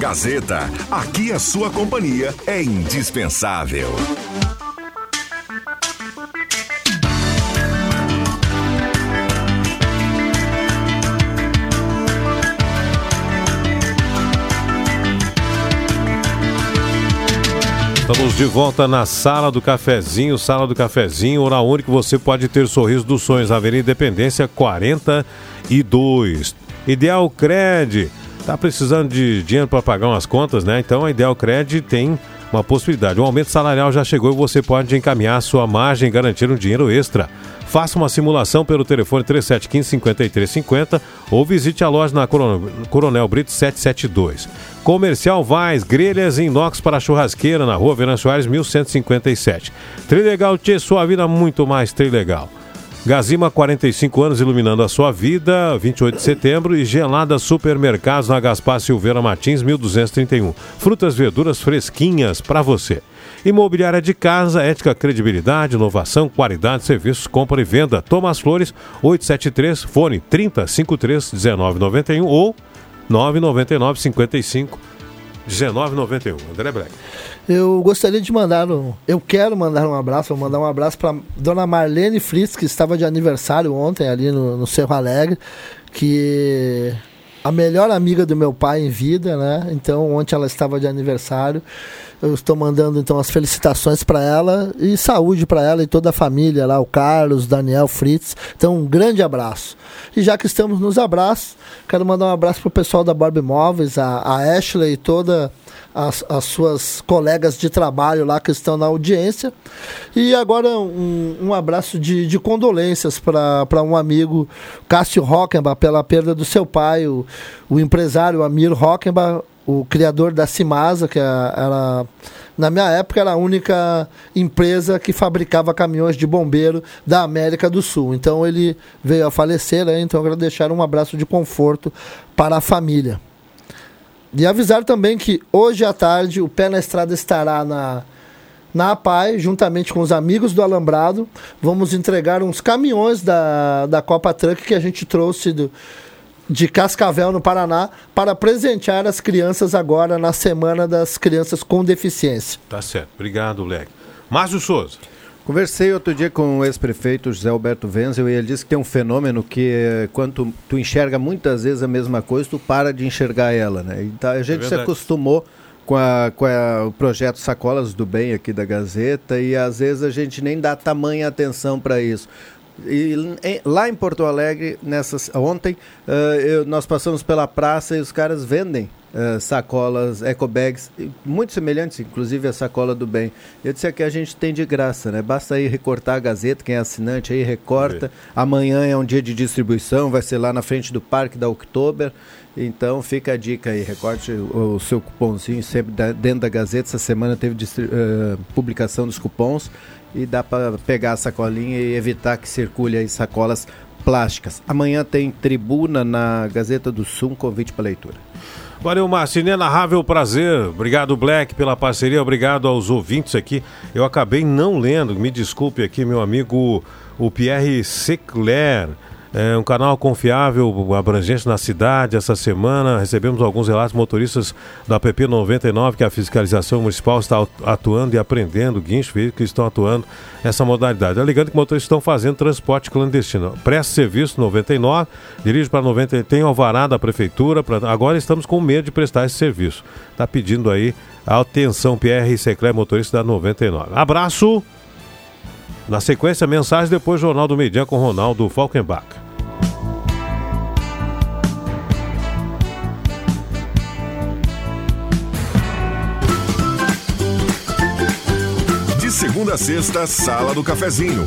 Gazeta, aqui a sua companhia é indispensável. Estamos de volta na Sala do Cafezinho, Sala do Cafezinho, hora única você pode ter sorriso dos sonhos, Avenida Independência 42. Ideal Cred, tá precisando de dinheiro para pagar umas contas, né? Então a Ideal Cred tem uma possibilidade. O aumento salarial já chegou e você pode encaminhar sua margem e garantir um dinheiro extra. Faça uma simulação pelo telefone 3715-5350 ou visite a loja na Coronel Brito 772. Comercial Vaz, grelhas em inox para churrasqueira na rua Venâncio Soares 1157. Trilegal Tchê, sua vida muito mais trilegal. Gazima, 45 anos iluminando a sua vida, 28 de setembro. E Gelada Supermercados na Gaspar Silveira Martins, 1231. Frutas, verduras fresquinhas para você. Imobiliária de casa, ética, credibilidade, inovação, qualidade, serviços, compra e venda. Thomas Flores, 873, fone 3053 1991 ou 999 55 1991. André Black. Eu gostaria de mandar um. Eu quero mandar um abraço. Vou mandar um abraço para dona Marlene Fritz, que estava de aniversário ontem ali no, no Cerro Alegre. Que a melhor amiga do meu pai em vida, né? Então, ontem ela estava de aniversário. Eu estou mandando então as felicitações para ela e saúde para ela e toda a família lá, o Carlos, Daniel, Fritz. Então, um grande abraço. E já que estamos nos abraços, quero mandar um abraço para o pessoal da Borb Imóveis, a, a Ashley e toda as, as, suas colegas de trabalho lá que estão na audiência. E agora um, um abraço de, de condolências para um amigo, Cássio Rockenbach, pela perda do seu pai, o, o empresário Amir Rockenbach, o criador da Cimasa, que era, na minha época era a única empresa que fabricava caminhões de bombeiro da América do Sul. Então ele veio a falecer, né? então eu quero deixar um abraço de conforto para a família. E avisar também que hoje à tarde o Pé na Estrada estará na, na APAI, juntamente com os amigos do Alambrado. Vamos entregar uns caminhões da, da Copa Truck que a gente trouxe do, de Cascavel, no Paraná, para presentear as crianças agora na Semana das Crianças com Deficiência. Tá certo. Obrigado, Leque. Márcio Souza. Conversei outro dia com o ex-prefeito José Alberto Wenzel e ele disse que tem um fenômeno que eh, quando tu, tu, enxerga muitas vezes a mesma coisa, tu para de enxergar ela, né? Então a gente é se acostumou com, a, com a, o projeto Sacolas do Bem aqui da Gazeta e às vezes a gente nem dá tamanha atenção para isso. E em, lá em Porto Alegre, nessas, ontem, uh, eu, nós passamos pela praça e os caras vendem uh, sacolas, ecobags, muito semelhantes, inclusive a sacola do bem. Eu disse que a gente tem de graça, né? Basta aí recortar a Gazeta, quem é assinante aí recorta. Amanhã é um dia de distribuição, vai ser lá na frente do Parque da Oktober. Então fica a dica aí, recorte o, o seu cupomzinho sempre da, dentro da Gazeta. Essa semana teve uh, publicação dos cupons e dá para pegar a sacolinha e evitar que circule aí sacolas plásticas. Amanhã tem tribuna na Gazeta do Sul, um convite para leitura. Valeu, Márcio. Inenarrável prazer. Obrigado, Black, pela parceria. Obrigado aos ouvintes aqui. Eu acabei não lendo, me desculpe aqui, meu amigo, o Pierre Secler. É um canal confiável, abrangente na cidade. Essa semana recebemos alguns relatos motoristas da PP 99 que a fiscalização municipal está atuando e aprendendo, guincho, que estão atuando essa modalidade. Alegando que motoristas estão fazendo transporte clandestino. Presta serviço 99, dirige para 90, tem alvará da prefeitura. Pra, agora estamos com medo de prestar esse serviço. Está pedindo aí a atenção, PR Secler, motorista da 99. Abraço! Na sequência, mensagem depois Jornal do Meio Dia com Ronaldo Falkenbach. De segunda a sexta, Sala do Cafezinho.